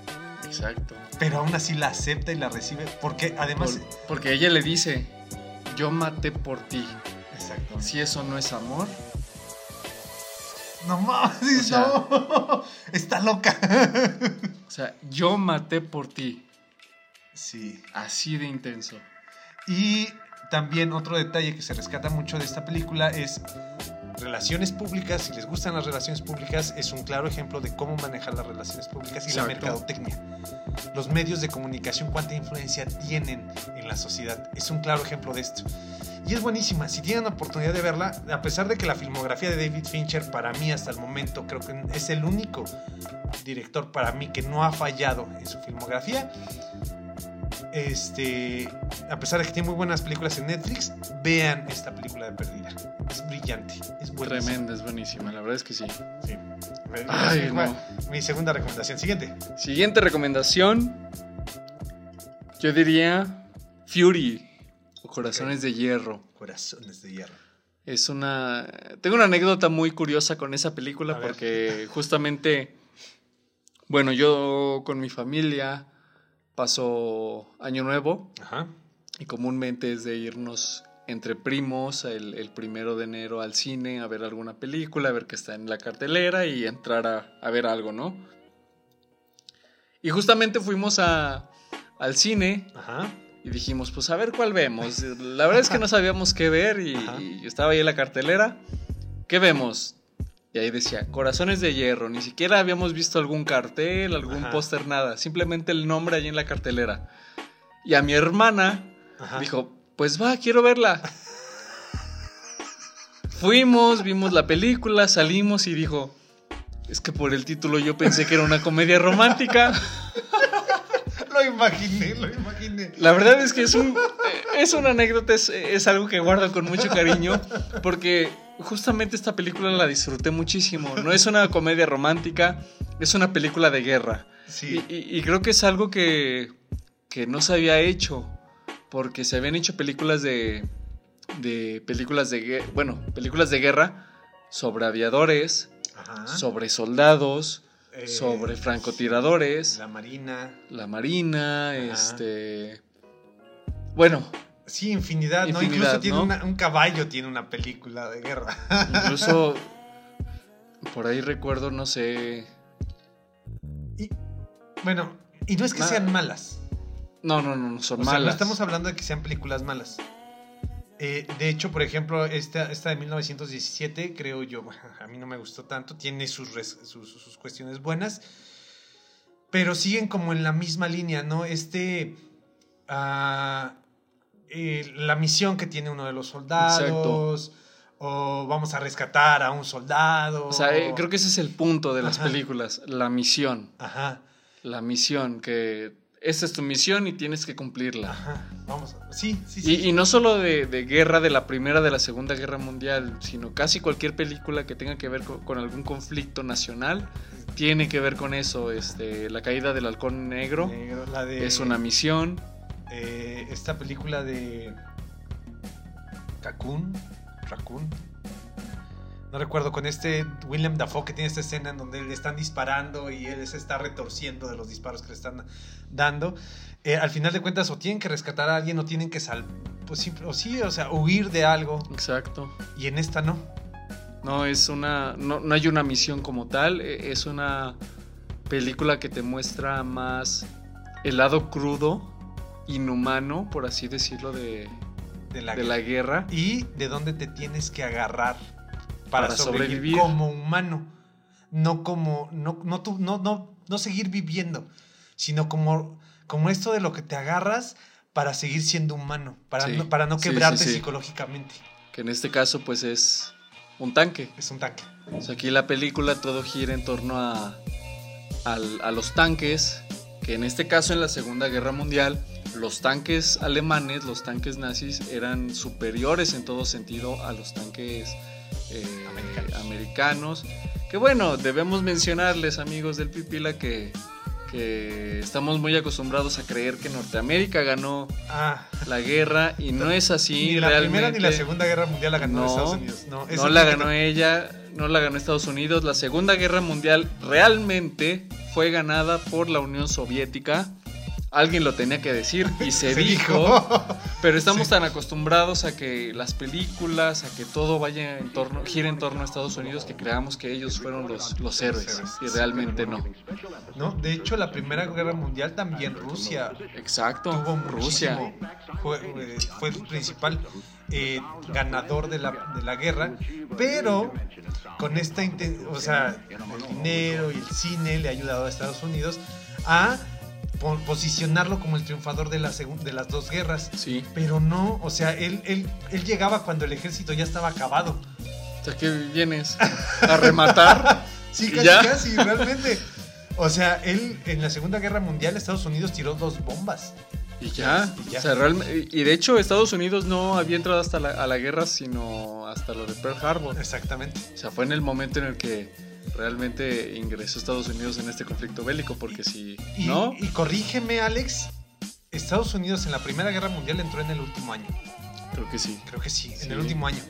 Speaker 2: Exacto.
Speaker 1: Pero aún así la acepta y la recibe porque además...
Speaker 2: Por- porque ella le dice, yo maté por ti.
Speaker 1: Exacto.
Speaker 2: Si eso no es amor,
Speaker 1: No mames,
Speaker 2: O sea-
Speaker 1: no. *laughs* Está loca.
Speaker 2: o sea, yo maté por ti.
Speaker 1: Sí.
Speaker 2: Así de intenso.
Speaker 1: Y también otro detalle que se rescata mucho de esta película es relaciones públicas. Si les gustan las relaciones públicas, es un claro ejemplo de cómo manejar las relaciones públicas y la
Speaker 2: Exacto.
Speaker 1: mercadotecnia. Los medios de comunicación, cuánta influencia tienen en la sociedad. Es un claro ejemplo de esto. Y es buenísima. Si tienen oportunidad de verla, a pesar de que la filmografía de David Fincher, para mí hasta el momento, creo que es el único director para mí que no ha fallado en su filmografía. Este, a pesar de que tiene muy buenas películas en Netflix, vean esta película de Perdida. Es brillante, es buenísima.
Speaker 2: Tremenda, es buenísima, la verdad es que sí.
Speaker 1: Sí.
Speaker 2: Ay, no.
Speaker 1: Mi segunda recomendación. Siguiente.
Speaker 2: Siguiente recomendación. Yo diría Fury o Corazones de Hierro.
Speaker 1: Corazones de hierro.
Speaker 2: Es una. Tengo una anécdota muy curiosa con esa película
Speaker 1: A ver.
Speaker 2: porque justamente. Bueno, yo con mi familia paso Año Nuevo
Speaker 1: Ajá.
Speaker 2: y comúnmente es de irnos entre primos el, el primero de enero al cine a ver alguna película, a ver qué está en la cartelera y entrar a, a ver algo, ¿no? Y justamente fuimos a, al cine
Speaker 1: Ajá.
Speaker 2: y dijimos, pues a ver cuál vemos. La verdad es que no sabíamos qué ver y, y estaba ahí en la cartelera. ¿Qué vemos? Y ahí decía, Corazones de Hierro. Ni siquiera habíamos visto algún cartel, algún póster, nada. Simplemente el nombre ahí en la cartelera. Y a mi hermana
Speaker 1: Ajá.
Speaker 2: dijo, pues va, quiero verla. Fuimos, vimos la película, salimos y dijo, es que por el título yo pensé que era una comedia romántica.
Speaker 1: Lo imaginé, lo imaginé.
Speaker 2: La verdad es que es, un, es una anécdota, es, es algo que guardo con mucho cariño, porque justamente esta película la disfruté muchísimo. No es una comedia romántica, es una película de guerra.
Speaker 1: Sí.
Speaker 2: Y, y- y creo que es algo que, que no se había hecho, porque se habían hecho películas de, de películas de bueno, películas de guerra sobre aviadores,
Speaker 1: Ajá.
Speaker 2: sobre soldados,
Speaker 1: Eh,
Speaker 2: sobre francotiradores,
Speaker 1: La marina.
Speaker 2: la marina,
Speaker 1: Ajá.
Speaker 2: este, bueno,
Speaker 1: Sí, infinidad, ¿no? Incluso tiene
Speaker 2: ¿no?
Speaker 1: una- un caballo, tiene una película de guerra. *laughs*
Speaker 2: incluso por ahí recuerdo, no sé,
Speaker 1: Y, bueno, y no es que
Speaker 2: Ma-
Speaker 1: sean malas.
Speaker 2: no, no, no, no son
Speaker 1: O sea,
Speaker 2: malas.
Speaker 1: no estamos hablando de que sean películas malas. Eh, de hecho, por ejemplo, esta, esta de 1917, creo yo, *laughs* a mí no me gustó tanto, tiene sus, res- sus, sus cuestiones buenas, pero siguen como en la misma línea, ¿no? Este, ah, eh, la misión que tiene uno de los soldados, o vamos a rescatar a un soldado.
Speaker 2: O sea, eh, creo que ese es el punto de las
Speaker 1: Ajá.
Speaker 2: películas, la misión.
Speaker 1: Ajá,
Speaker 2: La misión, que esa es tu misión y tienes que cumplirla.
Speaker 1: ajá, vamos, a- sí, sí, sí.
Speaker 2: Y, y no solo de, de guerra, de la Primera, de la Segunda Guerra Mundial, sino casi cualquier película que tenga que ver con, con algún conflicto nacional, tiene que ver con eso. Este, la caída del halcón negro
Speaker 1: Negro, la de,
Speaker 2: es una misión.
Speaker 1: eh, esta película de Raccoon, Raccoon. No recuerdo, con este William Dafoe que tiene esta escena en donde le están disparando y él se está retorciendo de los disparos que le están dando. Eh, al final de cuentas, o tienen que rescatar a alguien o tienen que sal pues, sí, o sí, o sea, huir de algo.
Speaker 2: Exacto.
Speaker 1: Y en esta no.
Speaker 2: No es una. No, no hay una misión como tal. e- Es una película que te muestra más el lado crudo, inhumano, por así decirlo, de,
Speaker 1: De la,
Speaker 2: de la guerra.
Speaker 1: Y de dónde te tienes que agarrar para,
Speaker 2: Para
Speaker 1: sobrevivir,
Speaker 2: sobrevivir.
Speaker 1: como humano. No como. No, no, no, no, no seguir viviendo. Sino como, como esto de lo que te agarras para seguir siendo humano. Para,
Speaker 2: Sí,
Speaker 1: no, para no quebrarte
Speaker 2: sí, sí.
Speaker 1: psicológicamente.
Speaker 2: Que en este caso, pues es un tanque.
Speaker 1: Es un tanque.
Speaker 2: O sea, aquí la película todo gira en torno a, al- a los tanques, que en este caso en la Segunda Guerra Mundial, los tanques alemanes, los tanques nazis, eran superiores en todo sentido a los tanques eh,
Speaker 1: Americanos.
Speaker 2: americanos. Que bueno, debemos mencionarles, amigos del Pipila, que, que estamos muy acostumbrados a creer que Norteamérica ganó
Speaker 1: Ah,
Speaker 2: la guerra y no es así.
Speaker 1: ni la primera ni la segunda guerra mundial la ganó
Speaker 2: No,
Speaker 1: Estados Unidos. No,
Speaker 2: la
Speaker 1: que
Speaker 2: ganó ella, no la ganó Estados Unidos. La Segunda Guerra Mundial realmente fue ganada por la Unión Soviética. Alguien lo tenía que decir y *laughs* se, dijo, pero estamos
Speaker 1: Sí.
Speaker 2: tan acostumbrados a que las películas, a que todo vaya en torno, gire en torno a Estados Unidos que creamos que ellos fueron los, los héroes y realmente no.
Speaker 1: No, de hecho, la primera guerra mundial también Rusia
Speaker 2: Exacto,
Speaker 1: tuvo
Speaker 2: Rusia.
Speaker 1: Fue, eh, fue el principal eh, ganador de la, de la guerra, pero con esta o sea, el dinero y el cine le ha ayudado a Estados Unidos a posicionarlo como el triunfador de, la de las dos guerras.
Speaker 2: Sí,
Speaker 1: Pero no, o sea, él, él, él llegaba cuando el ejército ya estaba acabado.
Speaker 2: o sea, ¿qué vienes? ¿A rematar? *laughs*
Speaker 1: Sí,
Speaker 2: ¿Y
Speaker 1: casi,
Speaker 2: ya?
Speaker 1: casi, realmente. O sea, él en la Segunda Guerra Mundial, Estados Unidos tiró dos bombas.
Speaker 2: Y ya,
Speaker 1: Y ya.
Speaker 2: O sea, y de hecho Estados Unidos no había entrado hasta la, a la guerra, sino hasta lo de Pearl Harbor.
Speaker 1: Exactamente.
Speaker 2: O sea, fue en el momento en el que realmente ingresó Estados Unidos en este conflicto bélico, porque si
Speaker 1: Y,
Speaker 2: no,
Speaker 1: y corrígeme, Alex. Estados Unidos en la Primera Guerra Mundial entró en el último año.
Speaker 2: creo que sí.
Speaker 1: Creo que sí,
Speaker 2: Sí.
Speaker 1: en el último año.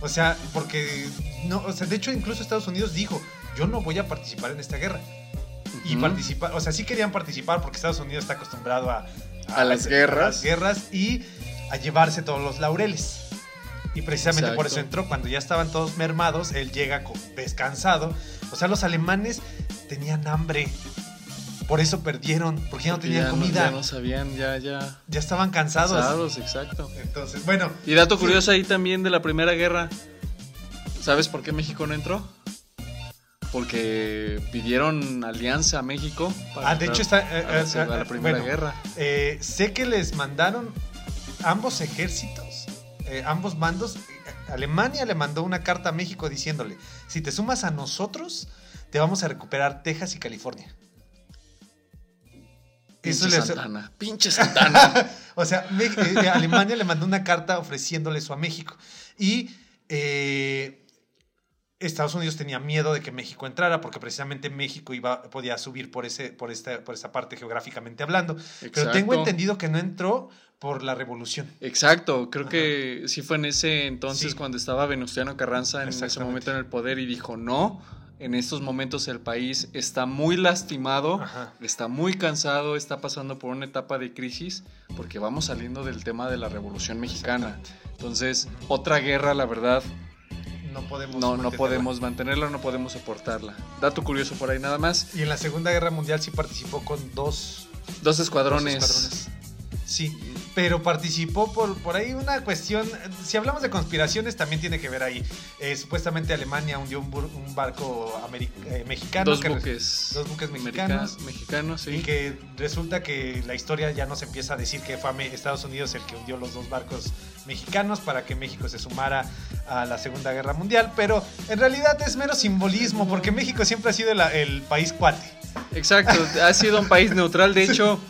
Speaker 1: O sea, porque no, o sea, de hecho incluso Estados Unidos dijo, yo no voy a participar en esta guerra. Y participar, o sea, sí querían participar porque Estados Unidos está acostumbrado a,
Speaker 2: A las guerras.
Speaker 1: las guerras y a llevarse todos los laureles. Y precisamente por eso entró. Cuando ya estaban todos mermados, él llega descansado. O sea, los alemanes tenían hambre. Por eso perdieron, porque ya no tenían
Speaker 2: ya
Speaker 1: comida.
Speaker 2: ya no sabían, ya, ya.
Speaker 1: Ya estaban cansados.
Speaker 2: Cansados, exacto.
Speaker 1: Entonces, bueno,
Speaker 2: Y dato curioso ahí también de la Primera Guerra. ¿Sabes por qué México no entró? Porque pidieron alianza a México. para
Speaker 1: Ah, de hecho está, eh,
Speaker 2: a la,
Speaker 1: eh,
Speaker 2: a la
Speaker 1: eh,
Speaker 2: Primera
Speaker 1: bueno.
Speaker 2: Guerra.
Speaker 1: eh, sé que les mandaron ambos ejércitos, eh, ambos bandos. eh, Alemania le mandó una carta a México diciéndole, si te sumas a nosotros, te vamos a recuperar Texas y California. Eso
Speaker 2: Pinche
Speaker 1: les-
Speaker 2: Santana. Pinche Santana. *laughs*
Speaker 1: O sea, Me- eh, Alemania le mandó una carta ofreciéndole eso a México. Y eh, Estados Unidos tenía miedo de que México entrara, porque precisamente México iba, podía subir por, ese, por, esta, por esa parte geográficamente hablando. Pero tengo entendido que no entró por la revolución.
Speaker 2: Exacto, creo
Speaker 1: Ajá.
Speaker 2: que sí fue en ese entonces
Speaker 1: Sí.
Speaker 2: cuando estaba Venustiano Carranza en ese momento en el poder y dijo no, en estos momentos el país está muy lastimado,
Speaker 1: Ajá.
Speaker 2: está muy cansado, está pasando por una etapa de crisis porque vamos saliendo del tema de la Revolución Mexicana. Entonces, otra guerra, la verdad,
Speaker 1: No podemos.
Speaker 2: no, no
Speaker 1: mantenerla.
Speaker 2: podemos mantenerla, no podemos soportarla. Dato curioso por ahí nada más,
Speaker 1: Y en la Segunda Guerra Mundial sí participó con dos,
Speaker 2: dos
Speaker 1: dos
Speaker 2: escuadrones.
Speaker 1: escuadrones. Sí, pero participó por, por ahí una cuestión. Si hablamos de conspiraciones, también tiene que ver ahí. Eh, supuestamente Alemania hundió un, bur- un barco eh, mexicano.
Speaker 2: Dos
Speaker 1: que-
Speaker 2: buques.
Speaker 1: dos buques mexicanos.
Speaker 2: mexicanos, sí.
Speaker 1: Y que resulta que la historia ya nos empieza a decir que fue a Estados Unidos el que hundió los dos barcos mexicanos para que México se sumara a la Segunda Guerra Mundial. Pero en realidad es mero simbolismo, porque México siempre ha sido el país cuate.
Speaker 2: Exacto, ha sido un país neutral. De *laughs* hecho,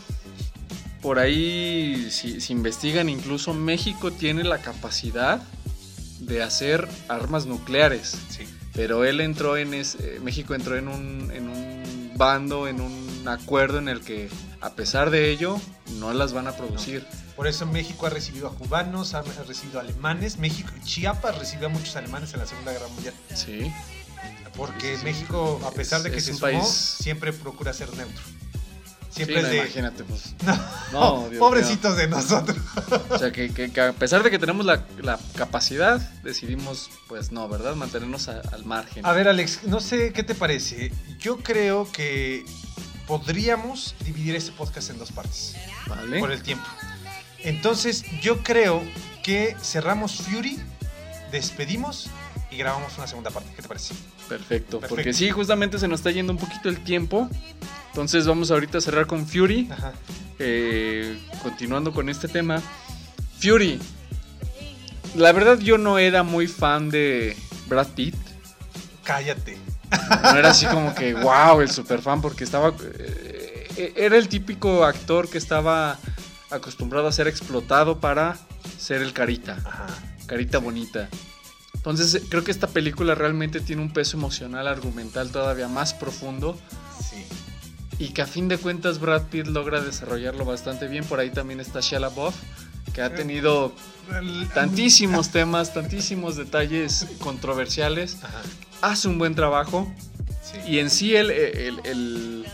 Speaker 2: por ahí, si, si investigan, incluso México tiene la capacidad de hacer armas nucleares.
Speaker 1: Sí.
Speaker 2: Pero él entró en ese, México entró en un, en un bando, en un acuerdo en el que, a pesar de ello, no las van a producir.
Speaker 1: Por eso México ha recibido a cubanos, ha recibido a alemanes. México, Chiapas recibió a muchos alemanes en la Segunda Guerra Mundial.
Speaker 2: Sí.
Speaker 1: Porque
Speaker 2: Sí,
Speaker 1: México, a pesar de que
Speaker 2: es
Speaker 1: se
Speaker 2: un
Speaker 1: sumó,
Speaker 2: país-
Speaker 1: siempre procura ser neutro. Siempre
Speaker 2: Sí, no,
Speaker 1: es de.
Speaker 2: imagínate, pues. *laughs*
Speaker 1: No,
Speaker 2: No, Dios
Speaker 1: pobrecitos de nosotros.
Speaker 2: O sea, que, que- que a pesar de que tenemos la, la capacidad, decidimos, pues no, ¿verdad? Mantenernos a- al margen.
Speaker 1: A ver, Alex, no sé qué te parece. Yo creo que podríamos dividir este podcast en dos partes
Speaker 2: ¿Vale?
Speaker 1: por el tiempo. Entonces, yo creo que cerramos Fury, despedimos y grabamos una segunda parte. ¿Qué te parece?
Speaker 2: Perfecto,
Speaker 1: Perfecto.
Speaker 2: Porque sí, justamente se nos está yendo un poquito el tiempo. Entonces vamos ahorita a cerrar con Fury.
Speaker 1: Ajá.
Speaker 2: Eh, continuando con este tema. Fury. La verdad yo no era muy fan de Brad Pitt.
Speaker 1: Cállate.
Speaker 2: No era así como que, wow, el super fan, porque estaba... eh, era el típico actor que estaba acostumbrado a ser explotado para ser el carita.
Speaker 1: Ajá.
Speaker 2: Carita bonita. Entonces eh, creo que esta película realmente tiene un peso emocional, argumental todavía más profundo. Y que a fin de cuentas Brad Pitt logra desarrollarlo bastante bien. Por ahí también está Shia LaBeouf, que ha tenido
Speaker 1: El-
Speaker 2: tantísimos temas, tantísimos detalles controversiales.
Speaker 1: Ajá.
Speaker 2: Hace un buen trabajo
Speaker 1: Sí.
Speaker 2: y en sí el, el- el-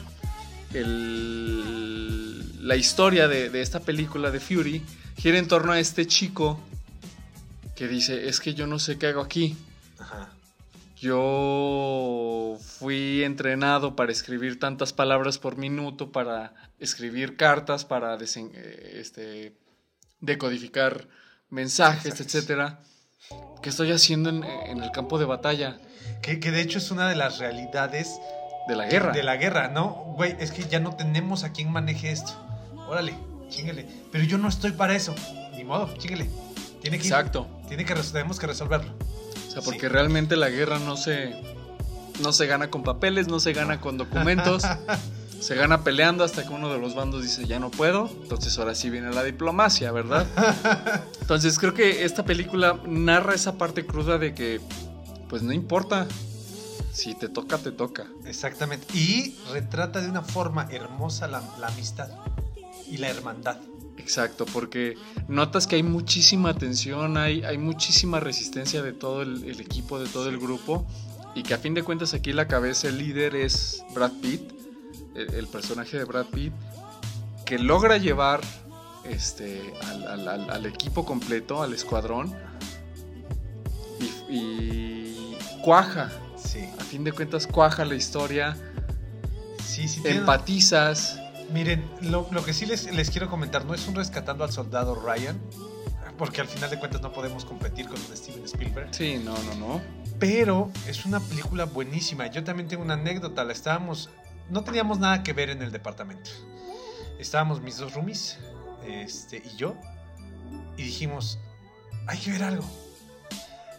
Speaker 2: el- la historia de, de esta película de Fury gira en torno a este chico que dice, es que yo no sé qué hago aquí.
Speaker 1: Ajá.
Speaker 2: Yo fui entrenado para escribir tantas palabras por minuto, para escribir cartas, para desen- eh, este, decodificar mensajes, etcétera. ¿Qué estoy haciendo en, en el campo de batalla
Speaker 1: Que, que de hecho es una de las realidades
Speaker 2: de la guerra?
Speaker 1: de la guerra, ¿no? Güey, es que ya no tenemos a quien maneje esto. Órale, chíngale. Pero yo no estoy para eso. Ni modo, chíngale. Tiene que ir-
Speaker 2: Exacto.
Speaker 1: tiene que tenemos que resolverlo.
Speaker 2: O sea,
Speaker 1: Sí.
Speaker 2: porque realmente la guerra no se, no se gana con papeles, no se gana con documentos. *laughs* Se gana peleando hasta que uno de los bandos dice ya no puedo. Entonces ahora sí viene la diplomacia, ¿verdad? *laughs* Entonces creo que esta película narra esa parte cruda de que pues no importa. Si te toca, te toca.
Speaker 1: Exactamente. Y retrata de una forma hermosa la, la amistad y la hermandad.
Speaker 2: Exacto, porque notas que hay muchísima tensión, hay, hay muchísima resistencia de todo el, el equipo, de todo el grupo, y que a fin de cuentas aquí la cabeza, el líder es Brad Pitt, el, el personaje de Brad Pitt, que logra llevar este, al, al- equipo completo, al escuadrón, y cuaja.
Speaker 1: Sí.
Speaker 2: A fin de cuentas, cuaja la historia.
Speaker 1: Sí, sí.
Speaker 2: Empatizas.
Speaker 1: Miren, lo, lo que sí les, les quiero comentar no es un rescatando al soldado Ryan, porque al final de cuentas no podemos competir con Steven Spielberg,
Speaker 2: Sí, no, no, no.
Speaker 1: pero es una película buenísima. Yo también tengo una anécdota, la estábamos, no teníamos nada que ver en el departamento. Estábamos mis dos roomies, este, y yo, y dijimos, hay que ver algo.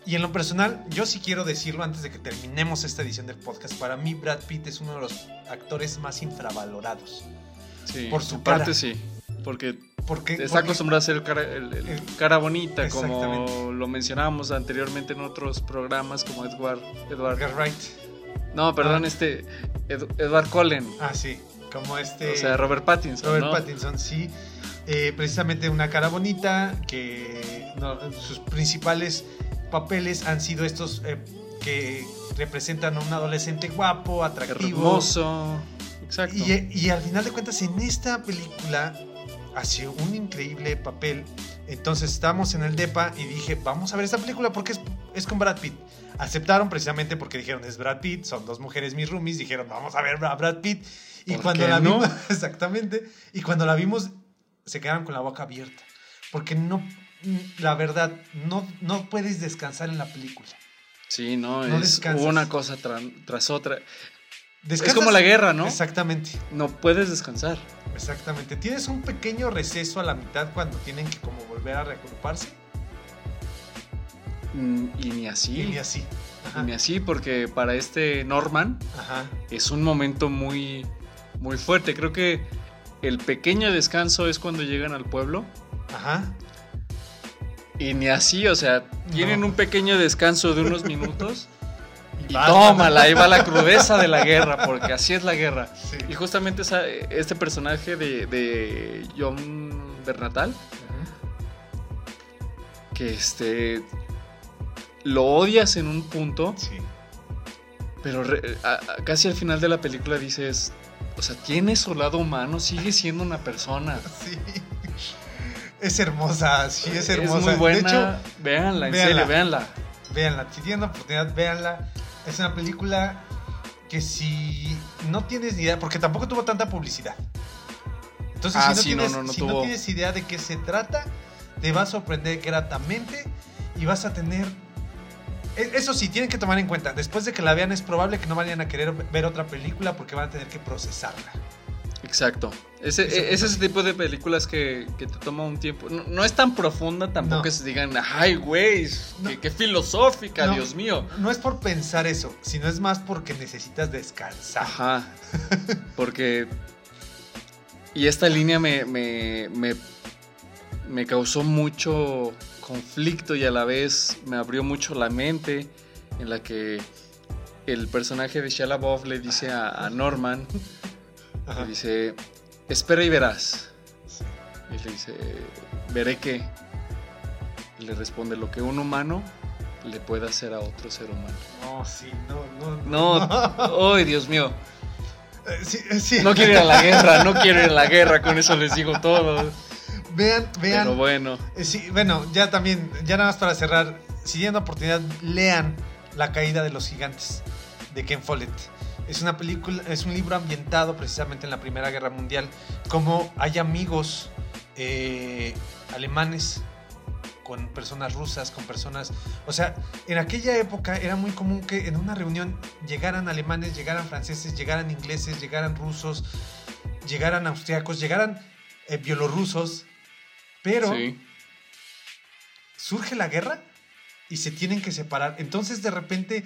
Speaker 1: Y en lo personal, yo sí quiero decirlo antes de que terminemos esta edición del podcast, para mí Brad Pitt es uno de los actores más infravalorados.
Speaker 2: Sí,
Speaker 1: Por su
Speaker 2: en parte sí. Porque
Speaker 1: Porque,
Speaker 2: está
Speaker 1: porque-
Speaker 2: acostumbrado a ser el cara, el- el
Speaker 1: El-
Speaker 2: cara bonita, como lo mencionábamos anteriormente en otros programas como Edward. Edward
Speaker 1: Edgar Wright.
Speaker 2: no, perdón,
Speaker 1: Ah.
Speaker 2: este. Ed- Edward Cullen.
Speaker 1: Ah, sí. Como este.
Speaker 2: o sea, Robert Pattinson.
Speaker 1: Robert
Speaker 2: ¿no?
Speaker 1: Pattinson, sí. Eh, precisamente una cara bonita, que no, sus principales papeles han sido estos eh, que representan a un adolescente guapo, atractivo.
Speaker 2: Hermoso. Exacto.
Speaker 1: Y, y al final de cuentas, en esta película hace un increíble papel. Entonces estábamos en el DEPA y dije, vamos a ver esta película porque es, es con Brad Pitt. Aceptaron precisamente porque dijeron, es Brad Pitt, son dos mujeres mis roomies, dijeron, vamos a ver a Brad Pitt. Y
Speaker 2: ¿Por
Speaker 1: cuando la
Speaker 2: no?
Speaker 1: vimos, *laughs* exactamente, y cuando la vimos, se quedaron con la boca abierta. Porque no, la verdad, no, no puedes descansar en la película.
Speaker 2: Sí, no,
Speaker 1: No
Speaker 2: es
Speaker 1: descansas.
Speaker 2: una cosa tra- tras otra.
Speaker 1: Descansas-
Speaker 2: Es como la guerra, ¿no?
Speaker 1: Exactamente.
Speaker 2: No puedes descansar.
Speaker 1: Exactamente. Tienes un pequeño receso a la mitad cuando tienen que como volver a reagruparse.
Speaker 2: Mm, Y ni así.
Speaker 1: Y ni así.
Speaker 2: Y ni así, porque para este Norman
Speaker 1: Ajá.
Speaker 2: es un momento muy, muy fuerte. Creo que el pequeño descanso es cuando llegan al pueblo.
Speaker 1: Ajá.
Speaker 2: Y ni así, o sea, tienen
Speaker 1: No.
Speaker 2: un pequeño descanso de unos *laughs* minutos. Y tómala, ahí va la crudeza de la guerra, porque así es la guerra.
Speaker 1: Sí.
Speaker 2: Y justamente esa- este personaje de, de John Bernatal, que este lo odias en un punto,
Speaker 1: Sí.
Speaker 2: pero re- a- a- casi al final de la película dices, o sea, tiene su lado humano, sigue siendo una persona.
Speaker 1: Sí. Es hermosa, sí, es hermosa.
Speaker 2: muy buena.
Speaker 1: De hecho,
Speaker 2: véanla, en
Speaker 1: véanla.
Speaker 2: serio, véanla.
Speaker 1: véanla. Si tienen la oportunidad, véanla. Es una película que si no tienes ni idea, porque tampoco tuvo tanta publicidad. Entonces,
Speaker 2: Ah,
Speaker 1: si, no,
Speaker 2: sí,
Speaker 1: tienes,
Speaker 2: no, no
Speaker 1: si no tienes idea de qué se trata, te va a sorprender gratamente y vas a tener... e- Eso sí, tienen que tomar en cuenta, después de que la vean es probable que no vayan a querer ver otra película porque van a tener que procesarla.
Speaker 2: Exacto. Ese, e- es ese tipo de películas que, que te toma un tiempo. No, no es tan profunda tampoco
Speaker 1: No.
Speaker 2: que se digan, ay, güey,
Speaker 1: No.
Speaker 2: qué, qué filosófica. Dios mío.
Speaker 1: No es por pensar eso, sino es más porque necesitas descansar.
Speaker 2: Ajá. Porque. Y esta línea me, me, me, me causó mucho conflicto y a la vez me abrió mucho la mente. En la que el personaje de Shia LaBeouf le dice a, a Norman:
Speaker 1: Ajá.
Speaker 2: le dice, espera y verás. Y le dice, veré qué. Y le responde, lo que un humano le puede hacer a otro ser humano.
Speaker 1: No, sí, no, no.
Speaker 2: No, ¡ay, *laughs* Dios mío!
Speaker 1: Eh, sí, eh, sí.
Speaker 2: No quiero ir a la guerra, no quiero ir a la guerra, con eso les digo todo.
Speaker 1: Vean, vean.
Speaker 2: Pero bueno,
Speaker 1: Eh, sí, bueno, ya también, ya nada más para cerrar, si tienen oportunidad, lean La caída de los gigantes de Ken Follett. Es una película, es un libro ambientado precisamente en la Primera Guerra Mundial. Como hay amigos eh, alemanes con personas rusas, con personas... O sea, en aquella época era muy común que en una reunión llegaran alemanes, llegaran franceses, llegaran ingleses, llegaran rusos, llegaran austriacos, llegaran eh, bielorrusos, pero
Speaker 2: sí.
Speaker 1: surge la guerra y se tienen que separar. Entonces de repente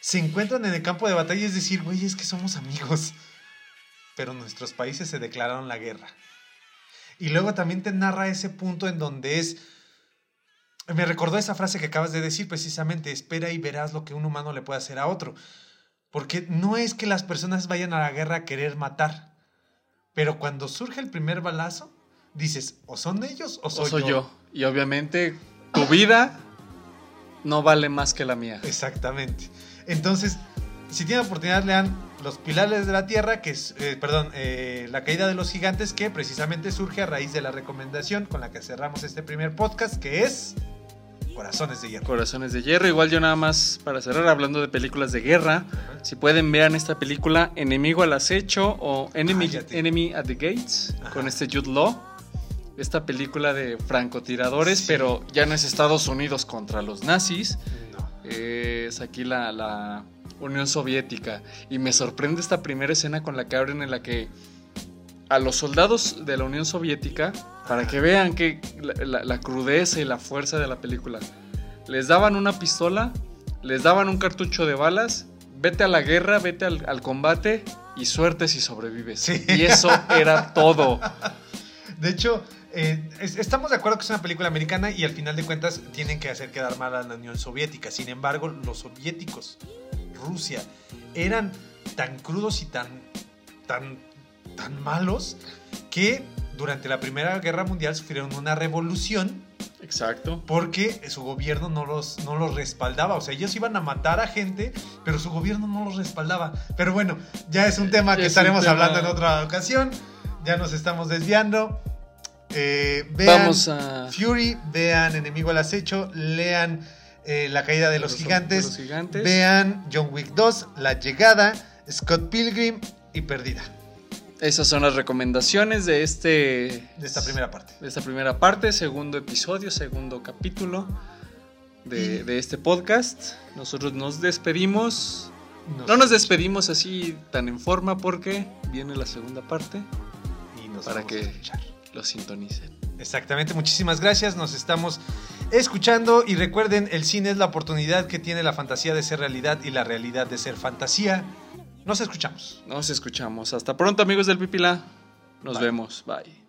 Speaker 1: se encuentran en el campo de batalla y es decir, güey, es que somos amigos. Pero nuestros países se declararon la guerra. Y luego también te narra ese punto en donde es... Me recordó esa frase que acabas de decir precisamente, espera y verás lo que un humano le puede hacer a otro. Porque no es que las personas vayan a la guerra a querer matar. Pero cuando surge el primer balazo, dices, o son ellos o soy,
Speaker 2: O soy yo. Y obviamente, tu vida no vale más que la mía.
Speaker 1: Exactamente. Entonces, si tienen oportunidad, lean Los Pilares de la Tierra, que es, eh, perdón, eh, La Caída de los Gigantes, que precisamente surge a raíz de la recomendación con la que cerramos este primer podcast, que es Corazones de Hierro.
Speaker 2: Corazones de Hierro. Igual yo nada más para cerrar hablando de películas de guerra. Si pueden vean esta película Enemigo al acecho o Enemy,
Speaker 1: Cállate.
Speaker 2: Enemy at the Gates
Speaker 1: Ajá.
Speaker 2: con este Jude Law. Esta película de francotiradores,
Speaker 1: Sí.
Speaker 2: pero ya no es Estados Unidos contra los nazis.
Speaker 1: No.
Speaker 2: Es aquí la, la Unión Soviética. Y me sorprende esta primera escena con la que abren en la que a los soldados de la Unión Soviética, para que vean que la, la- la crudeza y la fuerza de la película, les daban una pistola, les daban un cartucho de balas, vete a la guerra, vete al, al combate y suerte si sobrevives.
Speaker 1: Sí.
Speaker 2: Y eso era todo.
Speaker 1: De hecho, eh, es- estamos de acuerdo que es una película americana y al final de cuentas tienen que hacer quedar mal a la Unión Soviética. Sin embargo, los soviéticos, Rusia, eran tan crudos y tan, tan, tan malos que durante la Primera Guerra Mundial sufrieron una revolución
Speaker 2: Exacto.
Speaker 1: porque su gobierno no los, no los respaldaba. O sea, ellos iban a matar a gente, pero su gobierno no los respaldaba. Pero bueno, ya es un tema que
Speaker 2: Es
Speaker 1: estaremos
Speaker 2: tema-
Speaker 1: hablando en otra ocasión. Ya nos estamos desviando. Eh, vean
Speaker 2: Vamos a...
Speaker 1: Fury, vean Enemigo al Acecho, lean eh, La Caída de los, gigantes,
Speaker 2: los gigantes.
Speaker 1: vean John Wick 2, La Llegada, Scott Pilgrim y Perdida.
Speaker 2: Esas son las recomendaciones de este...
Speaker 1: De esta primera parte.
Speaker 2: de esta primera parte, segundo episodio, segundo capítulo de, de este podcast. Nosotros nos despedimos. No nos despedimos así tan en forma porque viene la segunda parte.
Speaker 1: y nos
Speaker 2: para
Speaker 1: vamos
Speaker 2: que-
Speaker 1: a escuchar.
Speaker 2: Lo sintonicen.
Speaker 1: Exactamente, muchísimas gracias. Nos estamos escuchando y recuerden, el cine es la oportunidad que tiene la fantasía de ser realidad y la realidad de ser fantasía. Nos escuchamos.
Speaker 2: Nos escuchamos. Hasta pronto amigos del Pipila. Nos
Speaker 1: Bye.
Speaker 2: vemos. Bye.